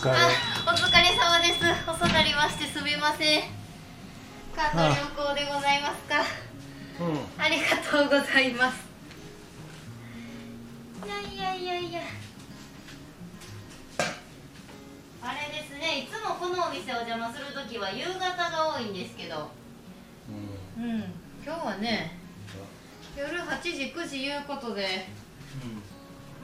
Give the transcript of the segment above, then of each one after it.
疲れ。あお疲れ様です。遅なりましてすみません。関東旅行でございますか。うん。ありがとうございます。いやいやいやいや。あれですねいつもこのお店お邪魔するときは夕方が多いんですけど。うん。うん。今日はね夜8時9時いうことで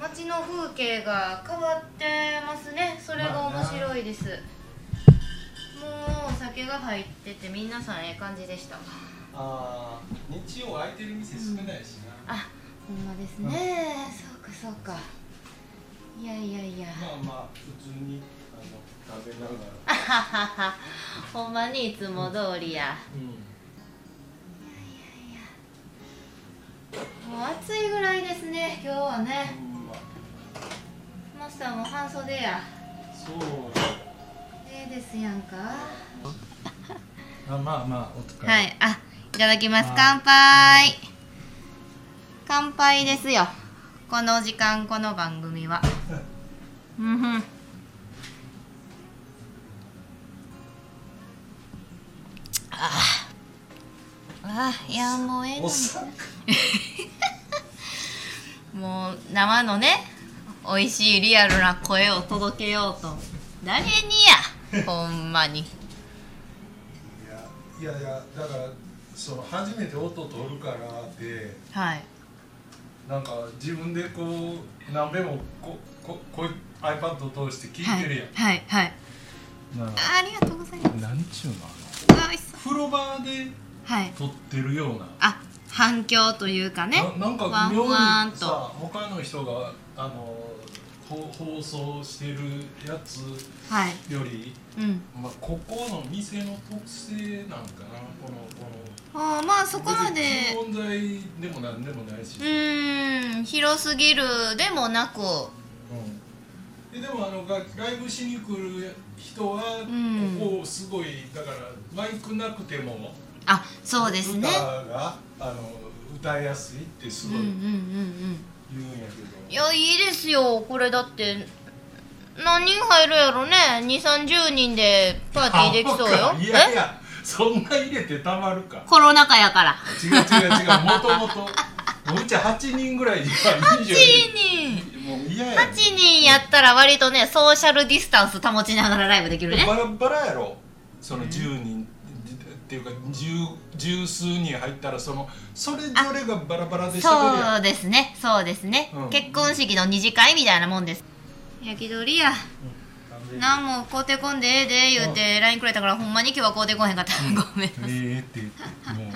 街の風景が変わってますね。それが面白いです、もうお酒が入ってて皆さんええ感じでした。ああ日曜空いてる店少ないしな、あほんまですね、そうかそうか。いやいやいや。まあまあ普通にあの食べながあはははほんまにいつも通りや。らうん。もう暑いぐらいですね今日はねマスターも半袖や。そう。ええですやんか。あまあまあお疲れ。はい。あいただきます。はい。乾杯。乾杯ですよ。この時間この番組は。うんふん。あああいやもうええ もう生のね美味しいリアルな声を届けようと。誰にや？ほんまに。いやいやいやだからその初めて音取るからってはい。なんか自分でこう何べもこここう iPad を通して聞いてるやん、はいはいなあ。ありがとうございます。なんちゅうのあの？風呂場ではい。撮ってるような。あ反響というかね。ななんか妙にさ他の人があのほ放送してるやつはい。より、うん。まあ、ここの店の特性なんかな？このこあーまあそのこまで。問題でもなんでもないし、うーん。広すぎるでもなく。うん。ででもあのがライブしに来る人はん。ここすごいだからマイクなくてもあそうですね。歌があの歌いやすいってすごいうんうんうんうんいやいいですよ。これだって何人入るやろね。2 3 0人でパーティーできそうよ。あいやいえ？やそんな入れてたまるか。コロナ禍やから。違う違う違うもともともううち8人ぐらいには8いい人。もう嫌や8人やったら割とねソーシャルディスタンス保ちながらライブできるね。バラバラやろ。その10人、っていうか十十数人入ったらそのそれぞれがバラバラでしゃべるやそうですね。そうですね、うん。結婚式の二次会みたいなもんです。焼き鳥やん。なんも買うてこんでええで言うて LINE くれたからほんまに今日は買うてこへんかった。ごめんなさい。ええって言ってもう。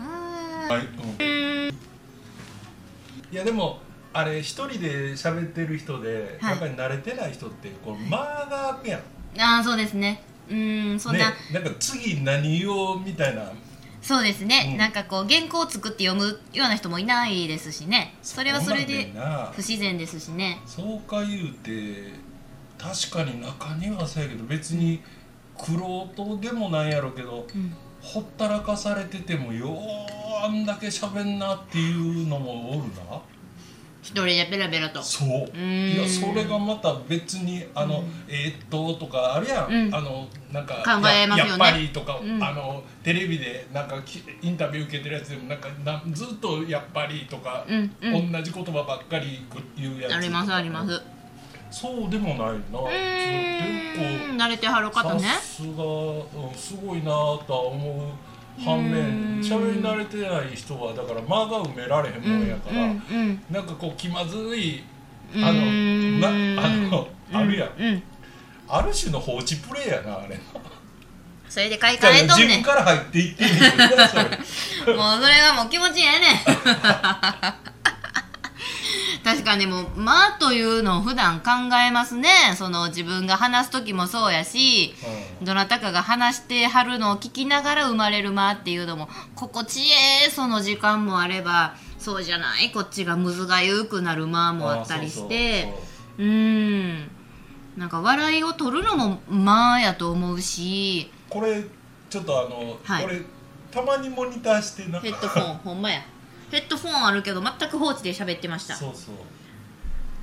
あ はい、うん、いやでもあれ一人で喋ってる人で、はい。やっぱり慣れてない人ってこう間が空くやんーあーそうですねうーんそんな、ね、なんか次何言おうみたいな。そうですね、うん。なんかこう原稿を作って読むような人もいないですしね。それはそれで不自然ですしね。そうか言うて確かに中にはそうやけど別に苦労とでもないやろうけどうん。ほったらかされててもようあんだけ喋んなっていうのもおるな一人でベラベラと。そう。いやそれがまた別にあの、えーっととかあるやん、うん。あのなんか考えますよね。ややっぱりとか、うん。あのテレビでなんかきインタビュー受けてるやつでもなんかなんずっとやっぱりとか、同じ言葉ばっかり言うやつありますあります。そうでもないな。う結ーん。慣れてはる構方ね。さすが、うん、すごいなとは思う反面。喋り慣れてない人はだから間が埋められへんもんやから、うんうんなんかこう気まずいうん。あのなあのあるやん、うん。ある種の放置プレイやなあれ。それで買い替えとんねん。ら自分から入っていってんねんもうそれはもう気持ちええねん 確かにもう「間」というのを普段考えますね。その自分が話す時もそうやしどなたかが話してはるのを聞きながら生まれる間っていうのも心地ええその時間もあればそうじゃない？こっちがむずがゆくなる間もあったりして。そうん。なんか笑いを取るのも間やと思うし。これちょっとあの、はい。これたまにモニターしてなヘッドフォンほんまやヘッドフォンあるけど全く放置で喋ってました。そうそう。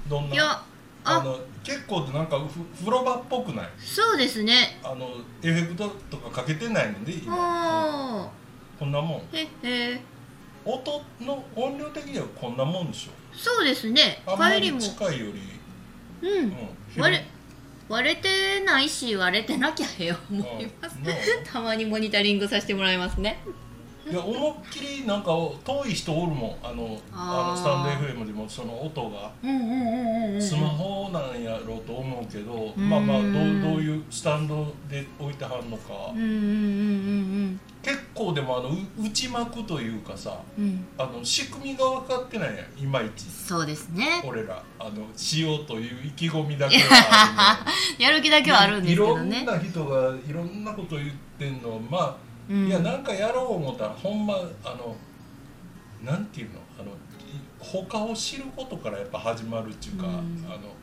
どんないやああの結構なんかふ風呂場っぽくない？そうですね。あのエフェクトとかかけてないので今。あこんなもん。あへへ。音の音量的にはこんなもんでしょ？そうですね。あんまり帰りも。近いより、うん。うん、割れ割れてないし割れてなきゃええ思います。うんねたまにモニタリングさせてもらいますねいや思いっきりなんか遠い人おるもん。あのあのスタンド FM でもその音が。うんうんうんうんうんスマホなんやろうと思うけど、うん。まあまあどうどういうスタンドで置いてはんのか、うんうんうん結構でもあのう内膜というかさうん。うんあの仕組みが分かってないやんいまいち。そうですね。俺ら。あのしようという意気込みだけはあ やる気だるけはあるんですけどいねろんな人がいろんなこと言ってんのまあ、うん。いやなんかやろう思ったらほんまあのなんていうの？あのい他を知ることからやっぱ始まるっていうか、うん。あの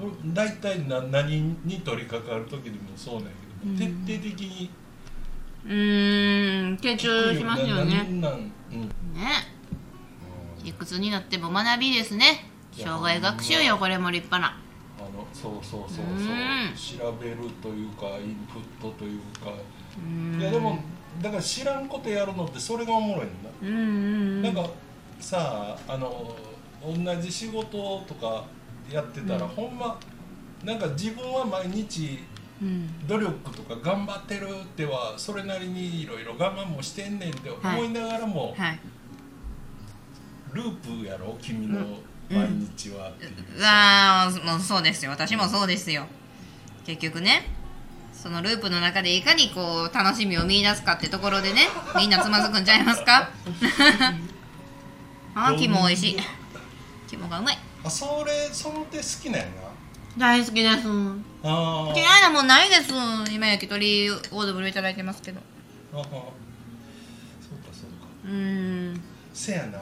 俺大体な何に取り掛かる時でもそうなんやけど、うん。徹底的にうーん。傾注しますよなねなん？ね。いくつになっても学びですね。障害学習よこれも立派な。あのそうそうそうそう。うん。調べるというかインプットというか。うん。いやでもだから知らんことやるのってそれがおもろいんだ、うんうんうん。なんかさああの同じ仕事とかやってたら、うん。ほんまなんか自分は毎日うん。努力とか頑張ってるってはそれなりにいろいろ我慢もしてんねんって思いながらも、はい。ループやろ？君の毎日はっていう。うわーもうそうですよ。私もそうですよ。結局ねそのループの中でいかにこう楽しみを見出すかってところでねみんなつまずくんちゃいますか？あー肝美味しい。肝がうまい。あそれその手好きなんや。な大好きです。嫌いなもんないです。今焼き鳥オードブルいただいてますけど。あはそうかそうか。うーん。せやな、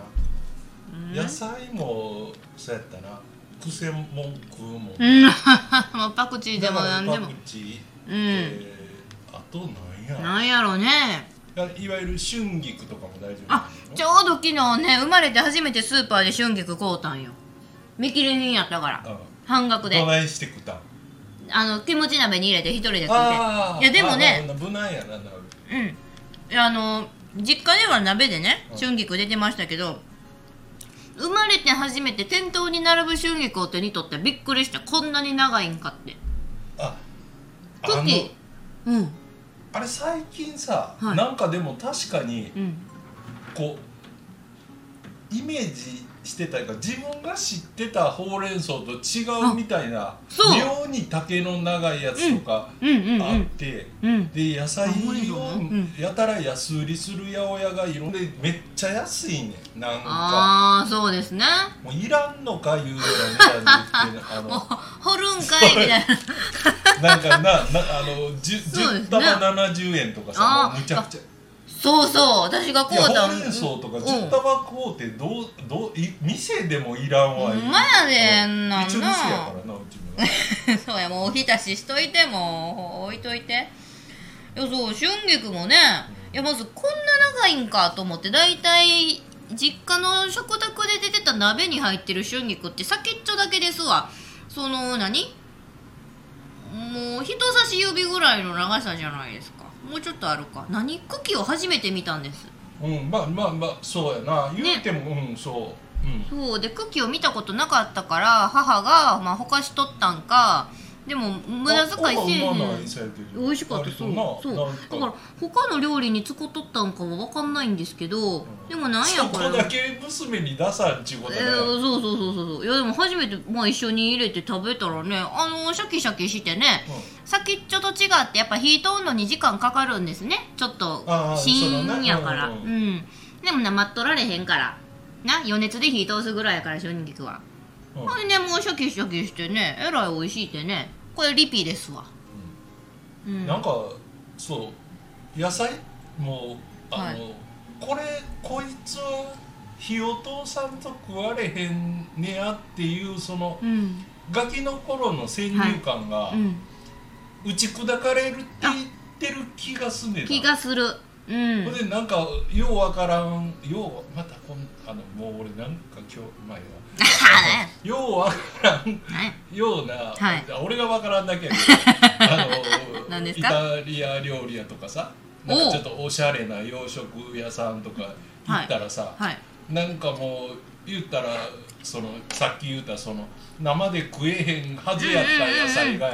野菜もそうやったな。癖もん食うもん、うん。もうパクチーでも何でも。パクチー、うん。えーあとなんや？なんやろね。いわゆる春菊とかも大丈夫あちょうど昨日ね生まれて初めてスーパーで春菊買うたんよ。見切り品やったから。うん半額で。どないして食ったん？あのキムチ鍋に入れて一人で食あって。いやでもねあ無難やななるうん。いやあの実家では鍋でねうん。春菊出てましたけど生まれて初めて店頭に並ぶ春菊を手に取ってびっくりした。こんなに長いんかって。あクッキー。うん。あれ最近さ、はい。なんかでも確かにうん。こうイメージしてたか自分が知ってたほうれん草と違うみたいな妙に丈の長いやつとかあって、うんで野菜をうん。やたら安売りする八百屋がいろんでめっちゃ安いねんなんか。ああそうですね。もういらんのか言うようなみたいに言ってあ もうの掘るんかいみたいな。なんかななあの 10, 10そうですね。束70円とかさあー。もうむちゃくちゃそうそう私がこいうやたほうれん草とかうん。10束買うてどうどうい店でもいらんわほんまやでんなんな。一応店やからなうちもな。そうやもうおひたししといてもう置いといて。いやそう春菊もねいやまずこんな長いんかと思って大体実家の食卓で出てた鍋に入ってる春菊って先っちょだけですわ。その何？もう人差し指ぐらいの長さじゃないですかもうちょっとあるか。何？茎を初めて見たんです。うんまあまあまあそうやな。言うても、うんそう。うん。そう。で茎を見たことなかったから母が、まあ、ほかしとったんかでも無駄遣いせえへん。美味しかったそうそうなんだから他の料理に使っとったんかは分かんないんですけど、でもなんやそこれこだけ娘に出さんちゅうことえね、ーそうそうそうそうそう。いやでも初めて、まあ、一緒に入れて食べたらねあのシャキシャキしてね先っちょと違ってやっぱ火通るのに時間かかるんですね。ちょっと芯やから。うそのね。んでもね待っとられへんから。な余熱で火通すぐらいやから春菊はうん。ほんでもうシャキシャキしてねえらい美味しいってねこれリピですわ。うん。なんかそう野菜？もあの、はい。これこいつは火を通さんと食われへんねやっていうそのうん。ガキの頃の先入観がうん。打ち砕かれるって言ってる気がすんねんな。気がする。うん。ほんでなんかようわからん。ようまたこんあのもう俺なんか今日前はようわからんねような、はい。俺がわからんだけやけど あのイタリア料理屋とかさなんかちょっとおしゃれな洋食屋さんとか行ったらさ、はい。なんかもう言ったらそのさっき言ったその生で食えへんはずやった野菜が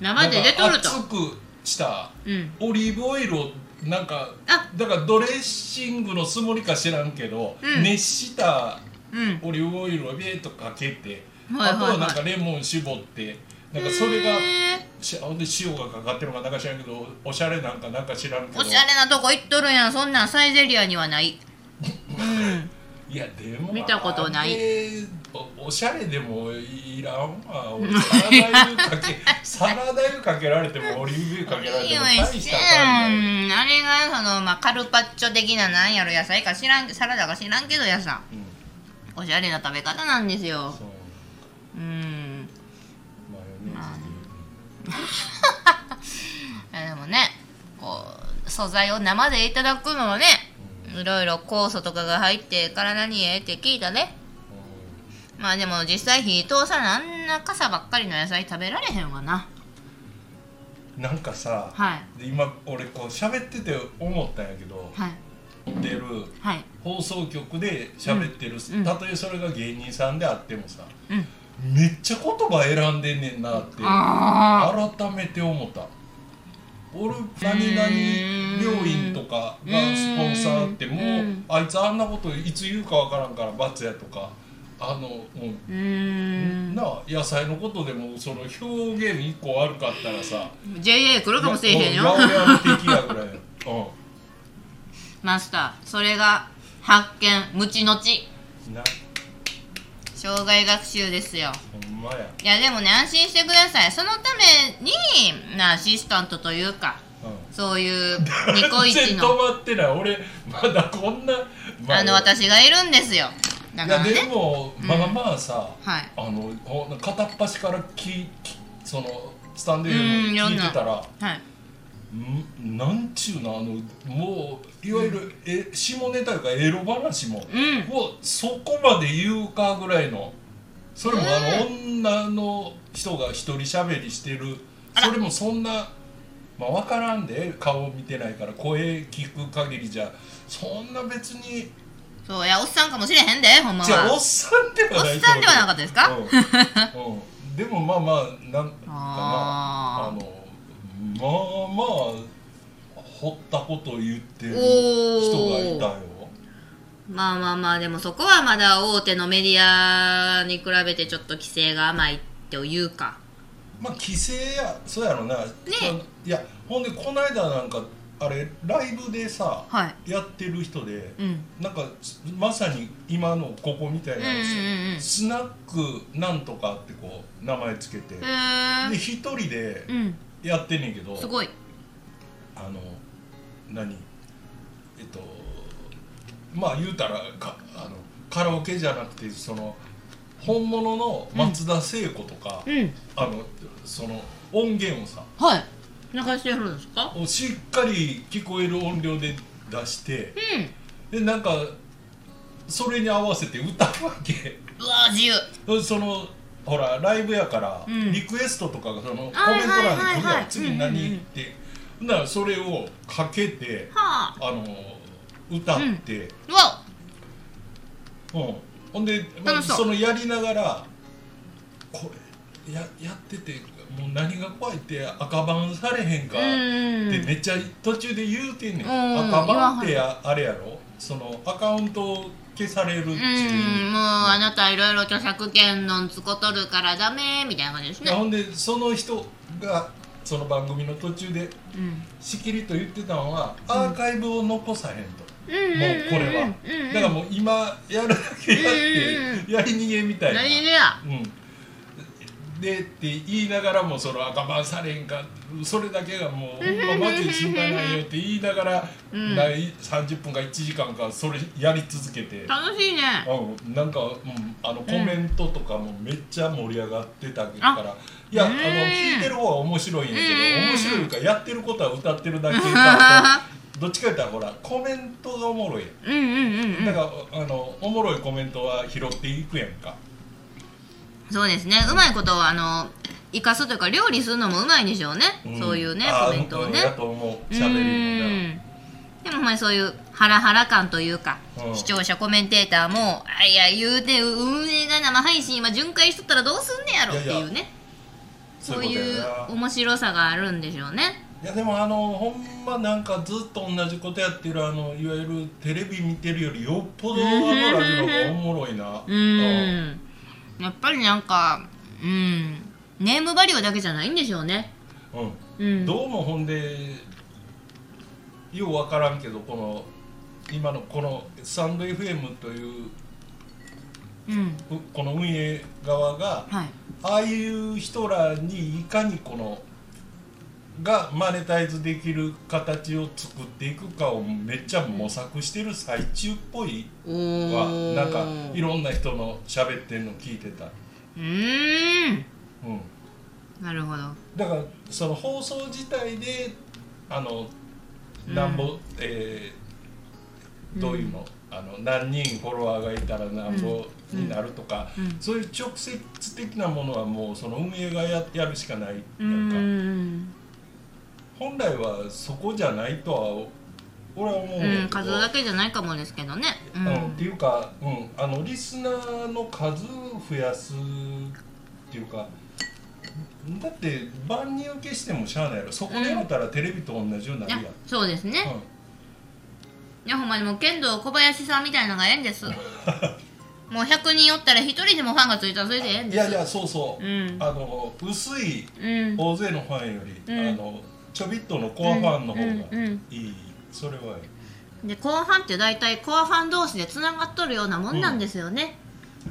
生で出とると。熱くしたうん。オリーブオイルをなんかあ。だからドレッシングのつもりか知らんけど、うん。熱したうん。オリーブオイルをビーッとかけて、はいはいはい。あとはなんかレモン絞ってなんかそれがへしほんで塩がかかってるのかなんか知らんけどおしゃれなんかなんか知らんけど。ーおしゃれなとこ行っとるやん。そんなんサイゼリアにはない。うん。いやでも見たことない。あれおおしゃれでもいらんわ。俺サラダ油かけ サラダ油かけられてもオリーブ油かけられても大したう感じん。あれがその、まあ、カルパッチョ的ななんやろ野菜か知らんサラダか知らんけどやさうんおしゃれな食べ方なんですよ。そううん。マヨネーズ。でもねこう素材を生でいただくのはねいろいろ酵素とかが入って体にええって聞いたね。まあでも実際火通さなあんな傘ばっかりの野菜食べられへんわな。うんなんかさはい。で今俺こう喋ってて思ったんやけどはい出るはい。放送局で喋ってる、うんたとえそれが芸人さんであってもさうん。めっちゃ言葉選んでんねんなってあ改めて思った。俺何々病院とかがスポンサーってもううんあいつあんなこといつ言うかわからんから罰やとかあのもうなあ野菜のことでもその表現一個悪かったらさ JA 来るかもしれへんよ。ぐらいうんマスターそれが発見無知の知。な。障害学習ですよ。ほんまや。いやでもね安心してください。そのためになアシスタントというかうん。そういう ニコイチ全然止のまってない。俺まだこんな、まあの私がいるんですよ。だからね。も、うん。まあまあさはい。あのほ片っ端からききそのスタンド FM うんいろんな。聞いてたらはい。んなんちゅうのあのもういわゆる、え下ネタとかエロ話も、うん。もうそこまで言うかぐらいのそれもあの、女の人が一人喋りしてるそれもそんなまあ分からんで顔見てないから声聞く限りじゃそんな別にそういやおっさんかもしれへんでほんまじゃあおはっさんではないおっさんではなかったですか？うん。うん。でもまあまあなんかなあのまあまあ掘ったことを言ってるお人がいたーよ。まあまあまあでもそこはまだ大手のメディアに比べてちょっと規制が甘いっていうか。まあ規制やそうやろな、いやほんでこの間なんかあれライブでさはい。やってる人でうん。なんかまさに今のここみたいなやつ、うんうんうんスナックなんとかってこう名前つけて、へでえ一人でうんやってんねんけどすごい。あの何？えっとまあ言うたらかあのカラオケじゃなくてその本物の松田聖子とか、うん。あのその音源をさはい。流してるんですか？しっかり聞こえる音量で出してうん。でなんかそれに合わせて歌うわけ。うわ自由。そのほらライブやから、うん。リクエストとかがそのコメント欄に来るやん。次何って。ほんならそれをかけてはあ。あの歌って、うん。ほんで、そのやりながらこれややっててもう何が怖いって赤番されへんかっうんてめっちゃ途中で言うてんねん、うん。赤番ってああれやろ？そのアカウントを消されるっていう。うんもうあなたいろいろ著作権のんつことるからダメみたいな感じですね。ほんでその人がその番組の途中でうん。しきりと言ってたのは、アーカイブを残さへんと、うん。もうこれは、うんうんだからもう今やるだけやって、うんやり逃げみたいな、何でや。うん、でって言いながらもその赤番されんかそれだけがもうほんまマジで心配ないよって言いながら、うん。ない30分か1時間かそれやり続けて、楽しいね。うん、なんか、うん、あのコメントとかもめっちゃ盛り上がってたから、いやあのうん。聞いてる方は面白いんやけど、うん。面白いかやってることは歌ってるだけかと。どっちか言ったらほらコメントがおもろいやうんうんうんうんん。だからあのおもろいコメントは拾っていくやんかそうですね。うまいことをあの生かすというか料理するのもうまいんでしょうね、ん。そういうねあコメントをね。でもまにそういうハラハラ感というか、うん。視聴者コメンテーターもあいや言うて運営が生配信今巡回しとったらどうすんねやろ？っていうね。そういそう面白さがあるんでしょうね。いやでもあのほんまなんかずっと同じことやってるあのいわゆるテレビ見てるよりよっぽどあのラジオがおもろいな。うんやっぱりなんかうんネームバリューだけじゃないんでしょうね。うん。うん。どうもほんでよう分からんけどこの今のこのサンド FM といううん。うこの運営側がはい。ああいう人らにいかにこのがマネタイズできる形を作っていくかをめっちゃ模索してる最中っぽいおわーなんかいろんな人の喋ってんの聞いてた、うーん。うん、なるほど。だからその放送自体であのうん。なんぼ、えーどういうの,、あの何人フォロワーがいたらなんぼになるとか、うん。そういう直接的なものはもうその運営がややるしかない。やうん。んか。ん本来はそこじゃないとは俺は思ううん数だけじゃないかもですけどね。ううんっていうか、うん、あのリスナーの数増やすっていうかだって万人受けしてもしゃあないやろ。そこでやったらテレビと同じようにないるややん、そうですね、うん。いやほんまにもう剣道小林さんみたいなのがええんです。もう100人おったら1人でもファンがついたらそれでええんです。いやいやそうそう、うん。あの薄いうん。大勢のファンより、うん。あのちょびっとのコアファンの方がうんうんいい、それはいいでコアファンって大体コアファン同士でつながっとるようなもんなんですよね、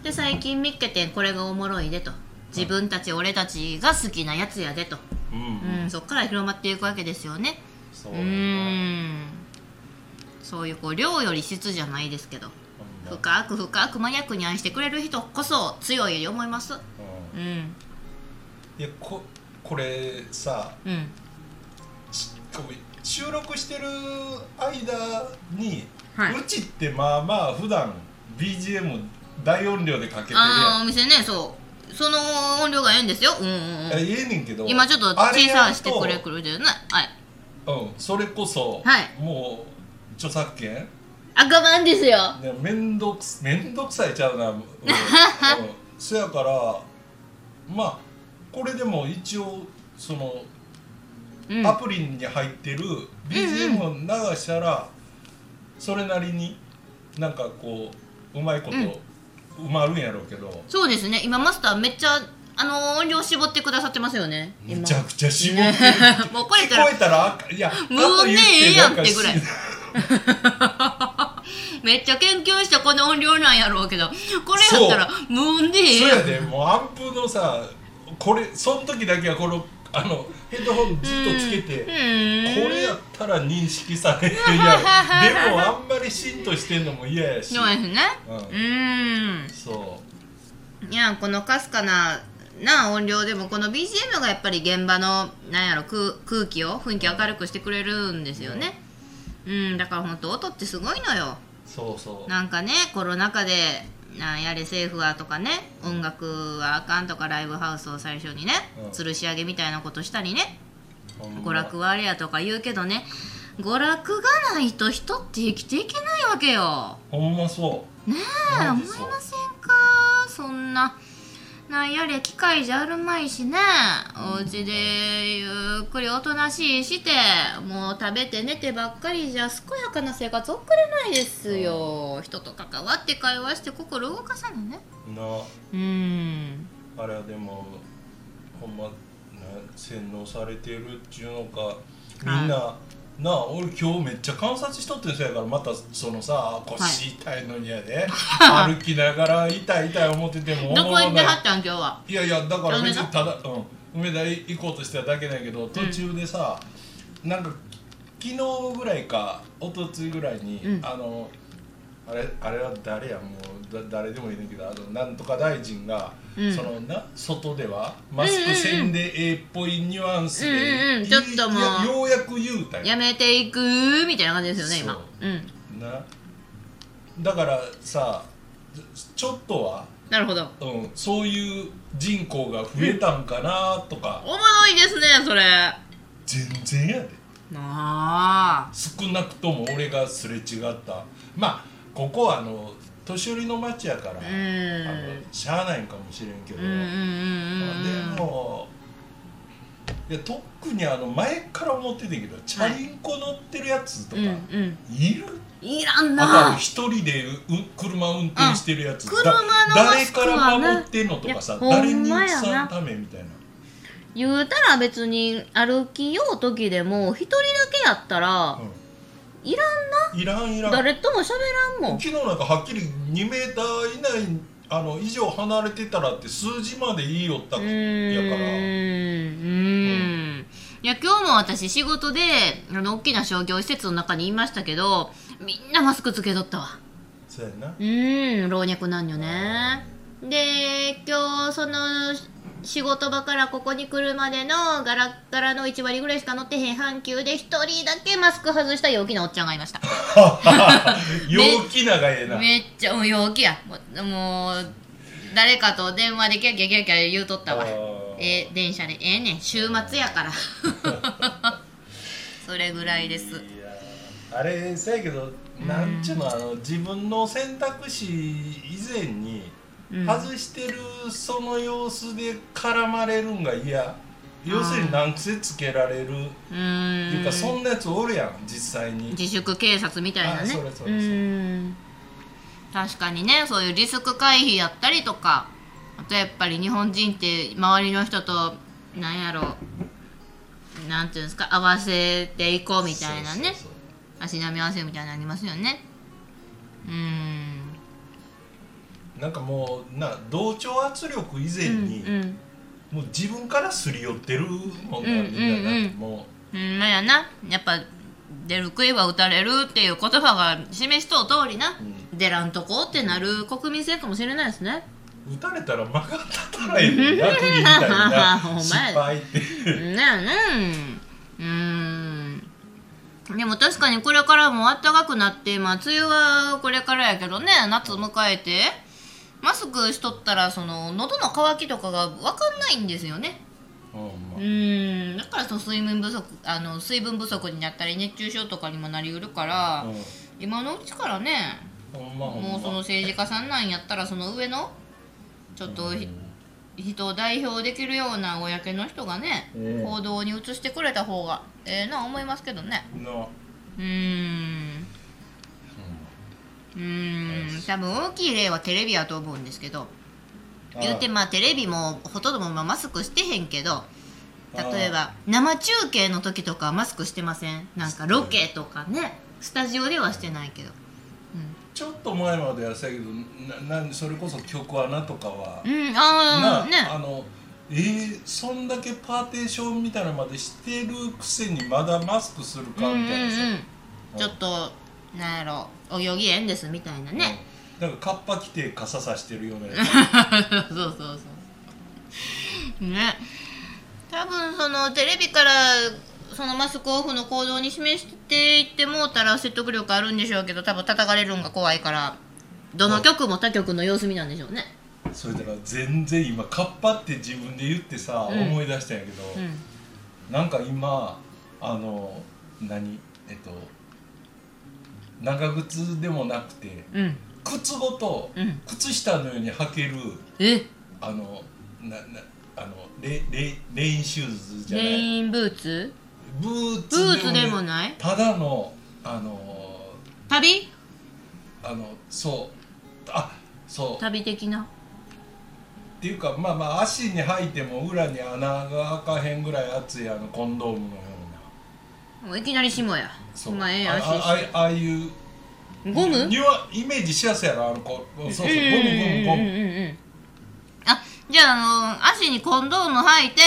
で最近見っけてこれがおもろいでと。自分たち俺たちが好きなやつやでと、うん、うん、そっから広まっていくわけですよね。そううん。そういうこう量より質じゃないですけど。深く深くマニアックに愛してくれる人こそ強いと思います。うん。うん。いやここれさうん収録してる間に、はい。うちってまあまあ普段 BGM 大音量でかけてるやああお店ねそう。その音量がええんですよ。うんうんうん。んえええねんけど今ちょっと小さしてくれくれてるね。はい。うん。それこそ、はい。もう著作権。赤番ですよ。ね面倒くす面倒くさいちゃうな、うん。うん、そやからまあこれでも一応そのうんアプリに入ってる BGM を流したらそれなりになんかこううまいことうん。埋まるんやろうけど、そうですね。今マスターめっちゃあの音量絞ってくださってますよね。今。めちゃくちゃ絞ってる。もうこれ聞こえたらいや無音でええやんってぐらい。めっちゃ研究してこの音量なんやろうけどこれやったら無音でええそうやんやで。もうアンプのさこれその時だけはこのあのヘッドホンずっとつけて、これやったら認識されるやん。でもあんまりしんとしてんのも嫌やし。そうですね。うん。うーん。そいやこのかすかなな音量でもこの BGM がやっぱり現場のなんやろ空空気を雰囲気明るくしてくれるんですよね。うん。だから本当音ってすごいのよ。うそうそう。なんかねコロナ禍でなんやれ政府はとかね音楽はあかんとかライブハウスを最初にね、うん。吊るし上げみたいなことしたりね。ほんま。娯楽はあれやとか言うけどね娯楽がないと人って生きていけないわけよ。ほんまそう。ねえ思いませんか？そんななんやれ機械じゃあるまいしね。お家でゆっくりおとなしいしてもう食べて寝てばっかりじゃ健やかな生活送れないですよ。人と関わって会話して心動かさないねな。うん。あれはでもほんまな洗脳されてるっていうのかみんな、なあ俺今日めっちゃ観察しとってんそやからまたそのさ腰痛いのにやで、歩きながら痛い痛い思っててもどこ行ってはなったん今日は。いやいやだから別梅にただ、うん、梅田行こうとしてただけだけど途中でさ、なんか昨日ぐらいか一昨日ぐらいに、うん。あのあれあれは誰やもうだ誰でもいいねんけどあのなんとか大臣が、うん。そのな外ではマスクせんでええっぽいニュアンスで、うんうんうん。ちょっともういやようやく言うたんやめていくみたいな感じですよね今。そう。うんな。だからさちょっとは、なるほど。うん、そういう人口が増えたんかなとか、おもろいですねそれ。あ全然やで。あ。少なくとも俺がすれ違った。まあここはあの年寄りの町やから、うん。あのしゃあないんかもしれんけど、でもいや特にあの前から思ってたけどチャリンコ乗ってるやつとか、うんうん。いる？いらんな。一人でう車運転してるやつ、車のマ誰から守ってんのとかさ誰にさんためみたいな。言うたら別に歩きよう時でも一人だけやったらいらんいらんいらなん。ん誰とも喋らんもん。昨日なんかはっきり2メーター以内あの以上離れてたらって数字まで言いよったうやから。ーん。うん。いや今日も私仕事であの大きな商業施設の中にいましたけどみんなマスクつけとったわ。そうやな。うーん老若男女ね。で今日その仕事場からここに来るまでのガラッガラの1割ぐらいしか乗ってへん阪急で1人だけマスク外した陽気なおっちゃんがいました。陽気ながええな。めっちゃもう陽気や。もう誰かと電話でキャッキャキャッキャ言うとったわ。えー。電車でええねん。週末やから。それぐらいです。いやあれせやけどなんちゅうのあの自分の選択肢以前にうん。外してるその様子で絡まれるんが嫌。要するに難癖つけられる？いうかそんなやつおるやん実際に。自粛警察みたいなね。確かにねそういうリスク回避やったりとか。あとやっぱり日本人って周りの人となんやろなんていうんですか合わせていこうみたいなね。足並み合わせみたいなのありますよね。うーんなんかもうな同調圧力以前に、うんうん。もう自分からすり寄ってるもんな、うんうんう。んみんななもうん。まやな。やっぱ出る杭は打たれるっていう言葉が示しとう通りな、う出らんとこってなる国民性かもしれないですね。う打たれたら曲がったたらええねん役人みたいな。失敗ってね。えうんうん。でも確かにこれからも暖かくなってまあ梅雨はこれからやけどね夏迎えてマスクしとったらその喉の渇きとかが分かんないんですよね。うん。だからその水分不足あの水分不足になったり熱中症とかにもなりうるから、う今のうちからねもうその政治家さんなんやったらその上のちょっとひ人を代表できるような公の人がね、うん行動に移してくれた方がええな思いますけどね。なうーんうーん。多分大きい例はテレビやと思うんですけど。言うてまあテレビもほとんどもまあマスクしてへんけど例えば生中継の時とかマスクしてません？なんかロケとかね。スタジオではしてないけど。ちょっと前までやったけどななそれこそ曲穴とかはうん、うん、なああね。あのえー、そんだけパーテーションみたいなのまでしてるくせにまだマスクするかうんうんみたいなさ、うん。ちょっとなんやろお行儀縁ですみたいなね、うん、なんかカッパ着て傘さしてるようなやつ。そうそうそう。ね。多分そのテレビからそのマスクオフの行動に示していってもうたら説得力あるんでしょうけど多分叩かれるんが怖いからどの局も他局の様子見なんでしょうね。それだから全然今カッパって自分で言ってさ、うん。思い出したんやけど、うん。なんか今あの何？えっと長靴でもなくてうん。靴ごと、うん。靴下のように履けるえ？あのななあのレレレインシューズじゃない？レインブーツ？ブーブツーツでもねない？ただのあの旅？あのそう。あそう。旅的な？っていうかまあまあ足に履いても裏に穴が開かへんぐらい厚いあのコンドームのもういきなり下や。そう。まあええあ足ああああいう。ゴム？にはイメージしやすいやろあのこうそうそうゴムゴムゴム。うじゃああの足にコンドーム履いて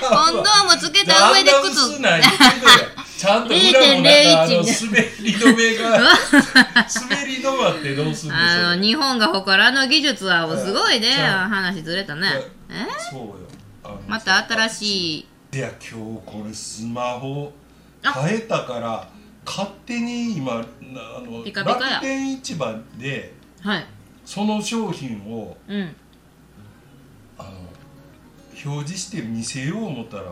コンドームつけた上で靴。ちゃんと裏もなんかあの0.01滑り止めが 滑り止まってどうするんですあの日本が誇るあの技術はすごいね。じゃあ話ずれたね。え？そうよ。あのまた新しい。いや今日これスマホあ。変えたから勝手に今なあのピカピカや。楽天市場ではい。その商品をうん。あの表示して見せよう思ったら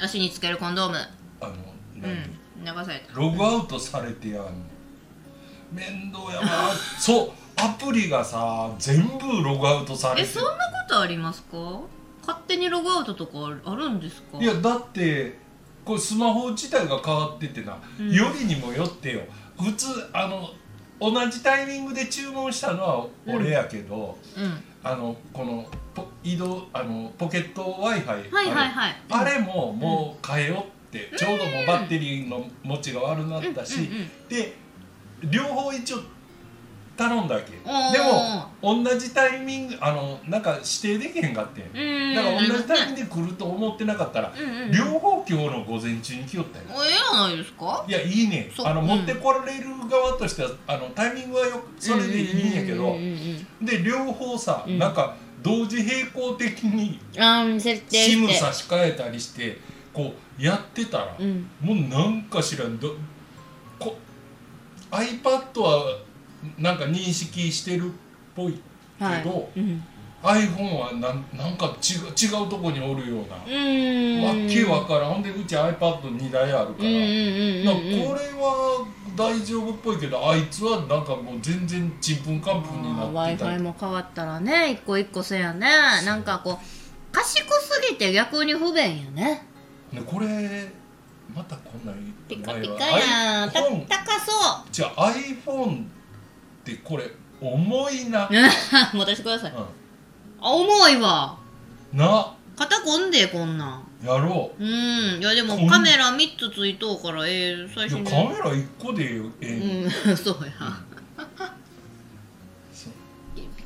足につけるコンドーム。あのう何、ん流された。ログアウトされてやん面倒やな そうアプリがさ全部ログアウトされてえそんなことありますか？勝手にログアウトとかあるんですか？いやだってこれスマホ自体が変わっててな、うん。よりにもよってよ。普通あの同じタイミングで注文したのは俺やけど、うん。あのこのポ移動あのポケット w i f i あれももう変えようって、ちょうどもうバッテリーの持ちが悪くなったし、うんうんうん。で両方一応頼んだわけでも同じタイミングあのなんか指定できへんかってん。うんだから同じタイミンググで来ると思ってなかったら、うんうんうん。両方今日の午前中に来よったよおええやないですか？いやいいね。あの、うん持ってこられる側としてはあのタイミングはよくそれでいいんやけど、で両方さ、うん。なんか同時並行的にシム差し替えたりしてこうやってたら、うん。もうなんか知らん。どこ iPad はなんか認識してるっぽいけど、はい。うん。iPhone はなんなんか違う違うとこにおるような、わけわからん。ほんでうち iPad2 台あるから、これは大丈夫っぽいけどあいつはなんかもう全然ちんぷんかんぷんにな w i って f た i りも変わったらね一個一個せやね。なんかこう賢すぎて逆に不便よね。ねこれまたこんなんピカピ前はカやん。高そじゃあ iPhone ってこれ重いな、う持たせてください。うん。あ重いわ。な。肩こんでこんなん。やろう。ん。いやでもカメラ3つついとうからええ最うい初に。やカメラ1個でええねん。うん。そうや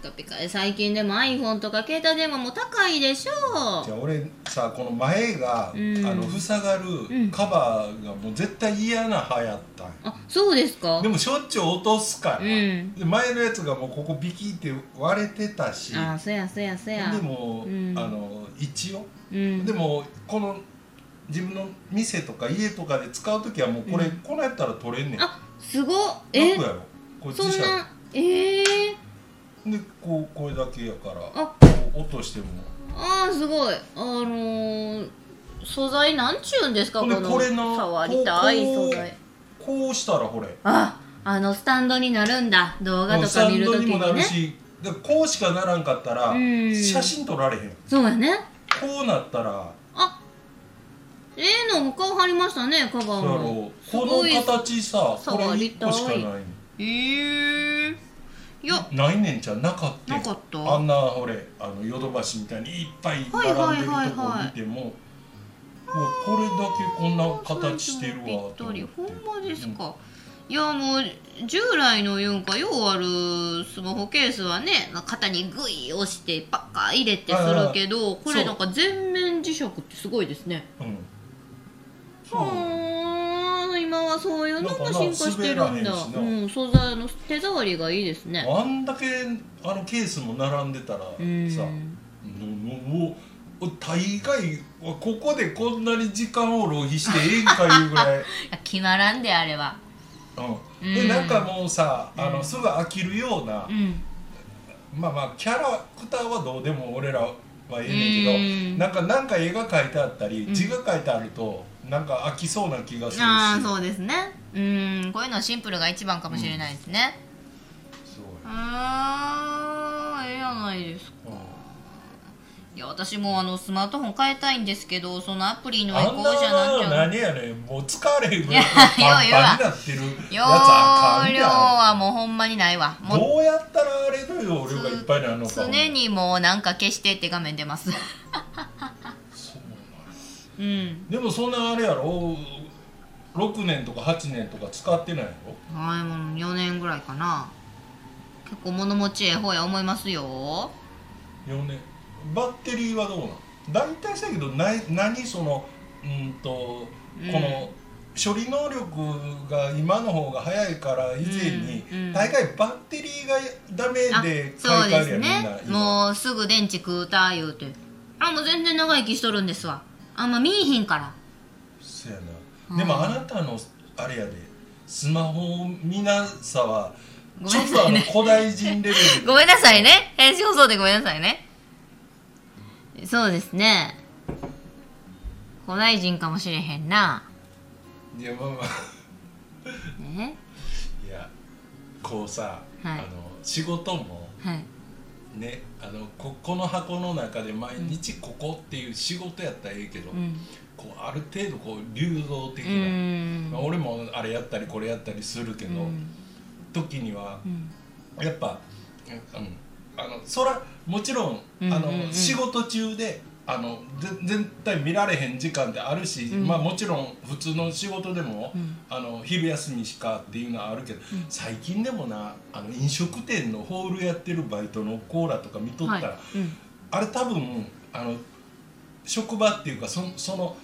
カピカ最近でも iPhone とか携帯電話も高いでしょじゃあ俺さこの前が、うん。あの塞がん。るカバーがもう絶対嫌な派やったんあそうですか。でもしょっちゅう落とすから、うん。で前のやつがもうここビキって割れてたし。あそやそやそや。でも、うん。あの一応、うん。でもこの自分の店とか家とかで使う時はもうこれ、うん。このやったら取れんねん。あすごっ。え？楽やろ。これそんなええでこうこれだけやからあ。こう落としても。あーすごい。あのー、素材なんちゅうんですかこのこれの触りたいこう素材。こうしたらほれ。ああのスタンドになるんだ。動画とか見るンドにもなときにねるしだからこうしかならんかったらうん。写真撮られへん。そうやね。こうなったらあええのも顔貼りましたねカバーそうやろ。もうこの形さこれ1触りたい個しかない。ええいや。ないねんじゃなかったなかった？あんなほれあのヨドバシみたいにいっぱい並んでるとこ見ても、もうこれだけこんな形してるわとほん思ってまですか、いやもう従来のいうんかようあるスマホケースはね肩にグイ押してパッカー入れてするけどこれなんか全面磁石ってすごいですね。う。ん。そうあー今はそういうのも進化してるんだ。うん素材の手触りがいいですね。あんだけあのケースも並んでたらさ、うん。もう大概ここでこんなに時間を浪費してええんかいうぐらい、決まらんであればうん、うん。でなんかもうさあの、うん。すぐ飽きるような、うん。まあまあキャラクターはどうでも俺らはええねんけど、うん。なんかなんか絵が描いてあったり、うん。字が書いてあるとなんか飽きそうな気がするし。ああそうですね。うん。こういうのはシンプルが一番かもしれないですね、すごいあーええやないですかいや私もあのスマートフォン変えたいんですけどそのアプリの移あんな行じゃなきゃ何やねんもう使われへんぐらいパンパンになってるやつ容あかん量やはもうほんまにないわ。んもうどうやったらあれの容量がいっぱいになるのか。常にもうなんか消してって画面出ます。そうなんや。うん。でもそんなあれやろ？6年とか8年とか使ってないやろはいもう4年ぐらいかな。結構物持ちええ方や思いますよ。4年バッテリーはどうなん？大体さけどない何そのうんとうん。この処理能力が今の方が早いから以前に、うんうん。大概バッテリーがダメあでそうです買い替えるやんみんな。ね。今もうすぐ電池食うた言うて。あもう全然長生きしとるんですわ。あんま見えひんから。そうやうん。なでもあなたのあれやで。スマホ見なさはごちょっとあの古代人レベル。ごめんなさいね。編集放送でごめんなさいねそうですね。古代人かもしれへんな。いやまあまあ。ねいやこうさ、はい。あの仕事もはい。ねあのここの箱の中で毎日ここっていう仕事やったらええけど、うん。こうある程度こう流動的うな、ん。まあ俺もあれやったりこれやったりするけど、うん。時にはうん。やっぱ、うん、あのそらもちろん、うんあのうん。うん仕事中であのぜ絶対見られへん時間ってあるし、うん。まあもちろん普通の仕事でも、うん。あの昼休みしかっていうのはあるけど、うん。最近でもなあの飲食店のホールやってるバイトのコーラとか見とったら、はい。うん。あれ多分あの職場っていうかそその、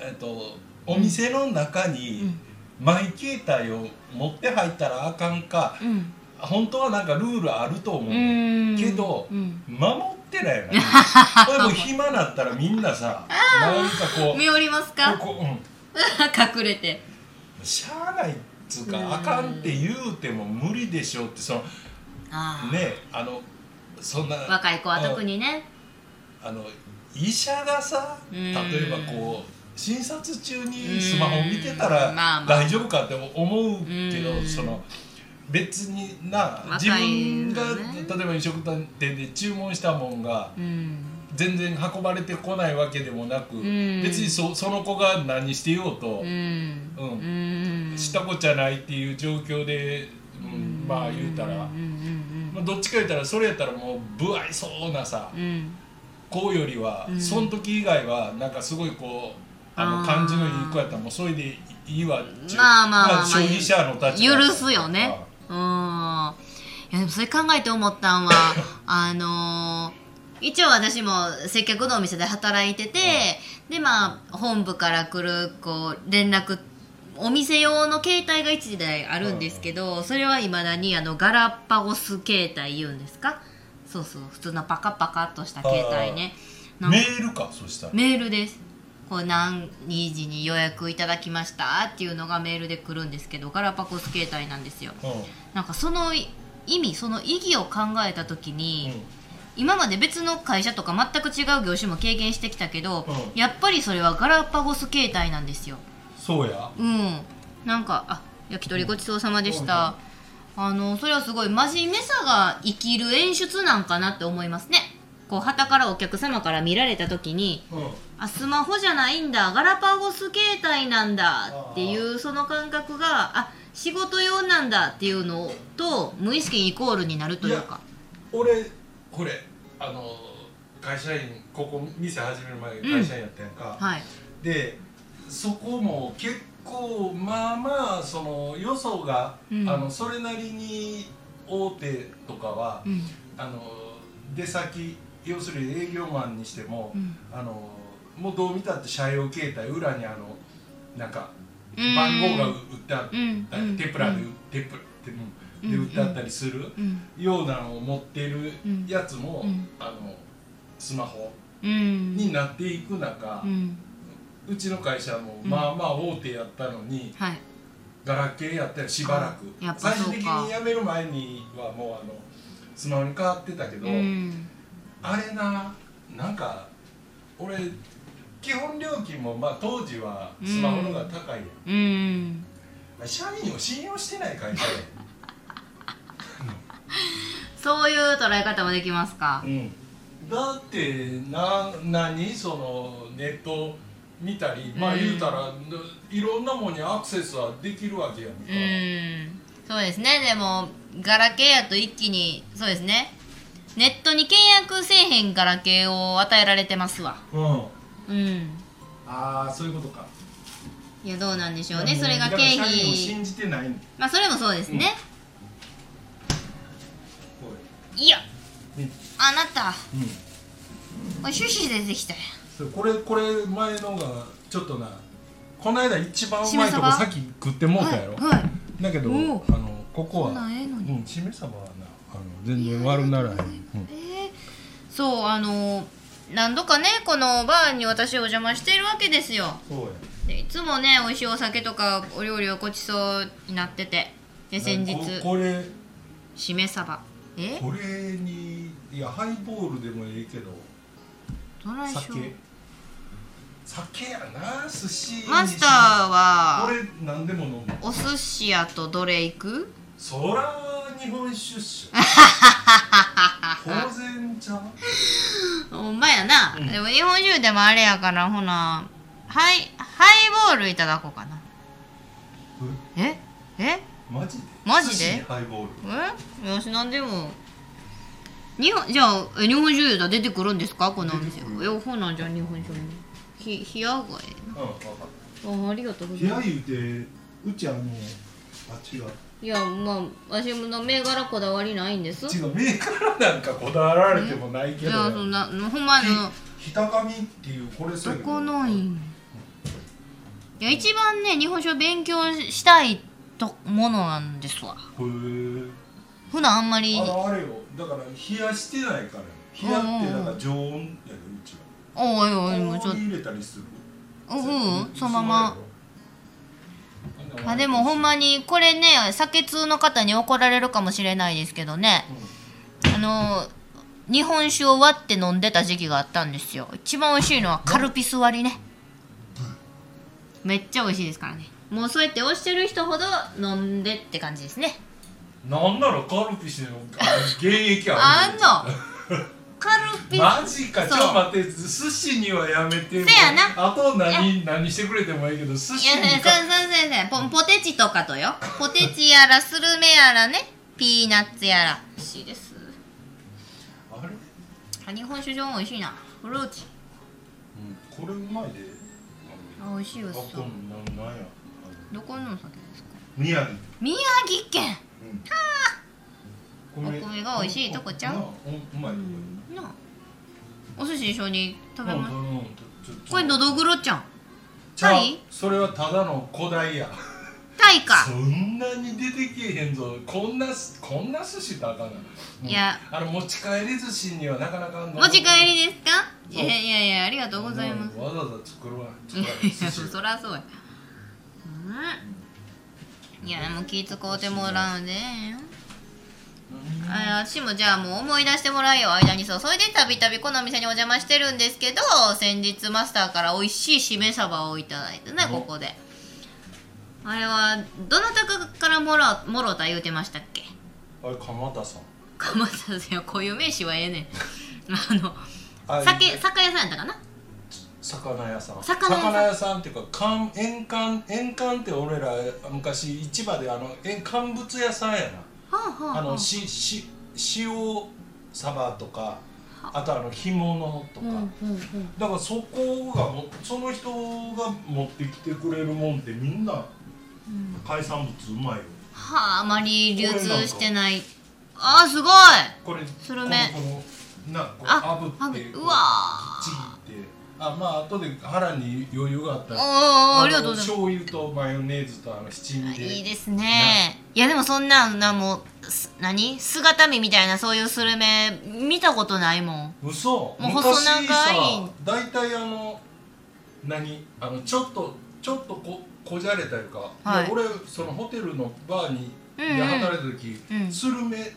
えっとお店の中にマイ携帯を持って入ったらあかんかうん本当はなんかルールあると思う、うん。けどうん。守ってないよ。ねもう暇なったらみんなさなんかこう見おりますか？ここ、うん、隠れて。しゃあないっつうか、うん。あかんって言うても無理でしょってそのねあのそんな若い子は特にね。あの医者がさうん。例えばこう診察中にスマホ見てたら大丈夫かって思うけどうん。その別にな自分がのね例えば飲食店で注文したもんがうん。全然運ばれてこないわけでもなくん。別にそその子が何してようとうん。うん。うん。したこっちゃないっていう状況でうんまあ言うたら。まあどっちか言ったらそれやったらもう不愛想なさうん。うよりは、うん。その時以外はなんかすごいこうあの感じのいい子やったらもうそれでいいわっちゅう。まあまあまあ消費者の立場許すよねうん。いやでもそれ考えて思ったんは あのー一応私も接客のお店で働いてて、でまあ本部から来るこう連絡お店用の携帯が1台あるんですけど、それはいまだにあのガラパゴス携帯言うんですか？そうそう普通のパカパカっとした携帯ね。メールかそしたら。メールですこう何時に予約いただきました？っていうのがメールで来るんですけどガラパゴス携帯なんですよ。うん。なんかその意味その意義を考えた時に、うん。今まで別の会社とか全く違う業種も経験してきたけど、うん。やっぱりそれはガラパゴス携帯なんですよ。そうや。うん。なんかあ焼き鳥ごちそうさまでした、あのそれはすごい真面目さが生きる演出なんかなって思いますねこう旗からお客様から見られた時にうん。あスマホじゃないんだガラパゴス携帯なんだっていうその感覚があ仕事用なんだっていうのと無意識にイコールになるというか。俺これあの会社員ここ店始める前に会社員やったやんか、はい。でそこも結構まあまあそのよそが、うん。あのそれなりに大手とかは、うん。あの出先要するに営業マンにしても、うん。あのもうどう見たって社用携帯裏にあのなんかうん。番号が売ってあったり、テプラで、テプテうん。で売ってあったりするうん。ようなのを持ってるやつも、うん。あのスマホうん。になっていく中う、ん。うちの会社もうんまあまあ大手やったのに、はい。ガラケーやったらしばらく。最終的に辞める前にはもうあのスマホに変わってたけど、うんあれななんか俺基本料金もまあ当時はスマホの方が高いやん、うん。社員を信用してない会社や そういう捉え方もできますか？うん、だってな何そのネット見たり、まあうん言うたらいろんなものにアクセスはできるわけやんか、うん。そうですね。でもガラケーやと一気にそうですねネットに契約せえへんガラケーを与えられてますわ。うん。うん。ああそういうことか。いやどうなんでしょうね。もそれが経費。信じてない。まあそれもそうですね、いや。れうん。あなた。うん。これシュシュ出てきたよそうこれこれ前のがちょっとなこの間一番うまいとこさっき食ってもうたやろ、はい、はい、だけどあおのうここはしめ鯖はなあの全然悪ならへん、うんえーそうあの何度かねこのバーに私お邪魔しているわけですよ。そうや。でいつもね美味しいお酒とかお料理をごちそうになってて。で先日。ここれ。しめ鯖。え？これにいやハイボールでもいいけど。どないしょう。酒。酒やな寿司マスターは。これ何でも飲むお寿司屋とどれ行く？そら日本酒っしょ当然じゃん。ほんまやな、うん。でも日本酒でもあれやからほなハイハイボールいただこうかな。え？え？マジで？マジで？ハイボール。え？よしなんでも。日本じゃあえ日本酒言うたら出てくるんですか？このお店。ほなじゃあ日本酒も。ひ冷やがええな。あありがとうございます。言うてうちあのあ違ういやまあ私の銘柄こだわりないんです。違う銘柄なんかこだわられてもないけどいやそんなほんまのひたかみっていうこれそうどやけどこのいいや一番ね日本酒を勉強したいとものなんですわ。へー普段あんまり。あのあれよ。だから冷やしてないから。冷やってだから常温やでうちおいおいもうちょっと。入れたりするうんうん。そのままあでもほんまにこれね酒通の方に怒られるかもしれないですけどね。あの日本酒を割って飲んでた時期があったんですよ。一番美味しいのはカルピス割りね。めっちゃ美味しいですからね。もうそうやっておっしゃる人ほど飲んでって感じですね。なんならカルピスの現役ああるんの カルピスマジか。ちそう。ょっと待って寿司にはやめてせやな。あと何何してくれてもいいけど寿いや先司にか。生先生ポポテチとかとよ。ポテチやらスルメやらね。ピーナッツやら。美味しいです。あれ、あ日本酒上美味しいな。フルーツうん、これうまいで。あ美味しいよそう。んなんなんや？どこのお酒ですか？宮城。宮城県。うん。お米が美味しいとこちゃう？うまいとこな。あお寿司一緒に食べますこれのどぐろちゃん。タイ？それはただの古代や。タイか。そんなに出てけえへんぞ。こんなすこんな寿司ってあかんいや。あの持ち帰り寿司にはなかなか持ち帰りですか？いやいやいやありがとうございます。わざわざ作るわ。作い らやそりゃそうや。うん。いやもう気使うてもらうんであ私もじゃあもう思い出してもらえよ。間にそう。それでたびたびこのお店にお邪魔してるんですけど先日マスターから美味しいしめ鯖をいただいてねお。ここで。あれはどなたかからもらもろた言うてましたっけ？あれ鎌田さん。鎌田さん固有名詞はええねん。あのあ酒酒屋さんやったかな？魚屋さん。魚屋さん。っていうか乾塩乾塩乾って俺ら昔市場であの塩乾物屋さんやな。はあのしし塩サバとかあ。とあの干物とか、だからそこがもその人が持ってきてくれるもんってみんな海産物うまいよ。はああまり流通してない。あーすごい。これスルメ。なこうあ炙ってうわちぎってあまあ後で腹に余裕があったら。おーありがとうごのざいます。醤油とマヨネーズとあの七味で。いいですね。いやでもそんななもうす何？姿見みたいなそういうスルメ見たことないもん。嘘。もう細長い。昔さ大体あの何？あのちょっとちょっとここじゃれたいうか、はい。俺そのホテルのバーにうんうん。で働いた時、うん。スルメ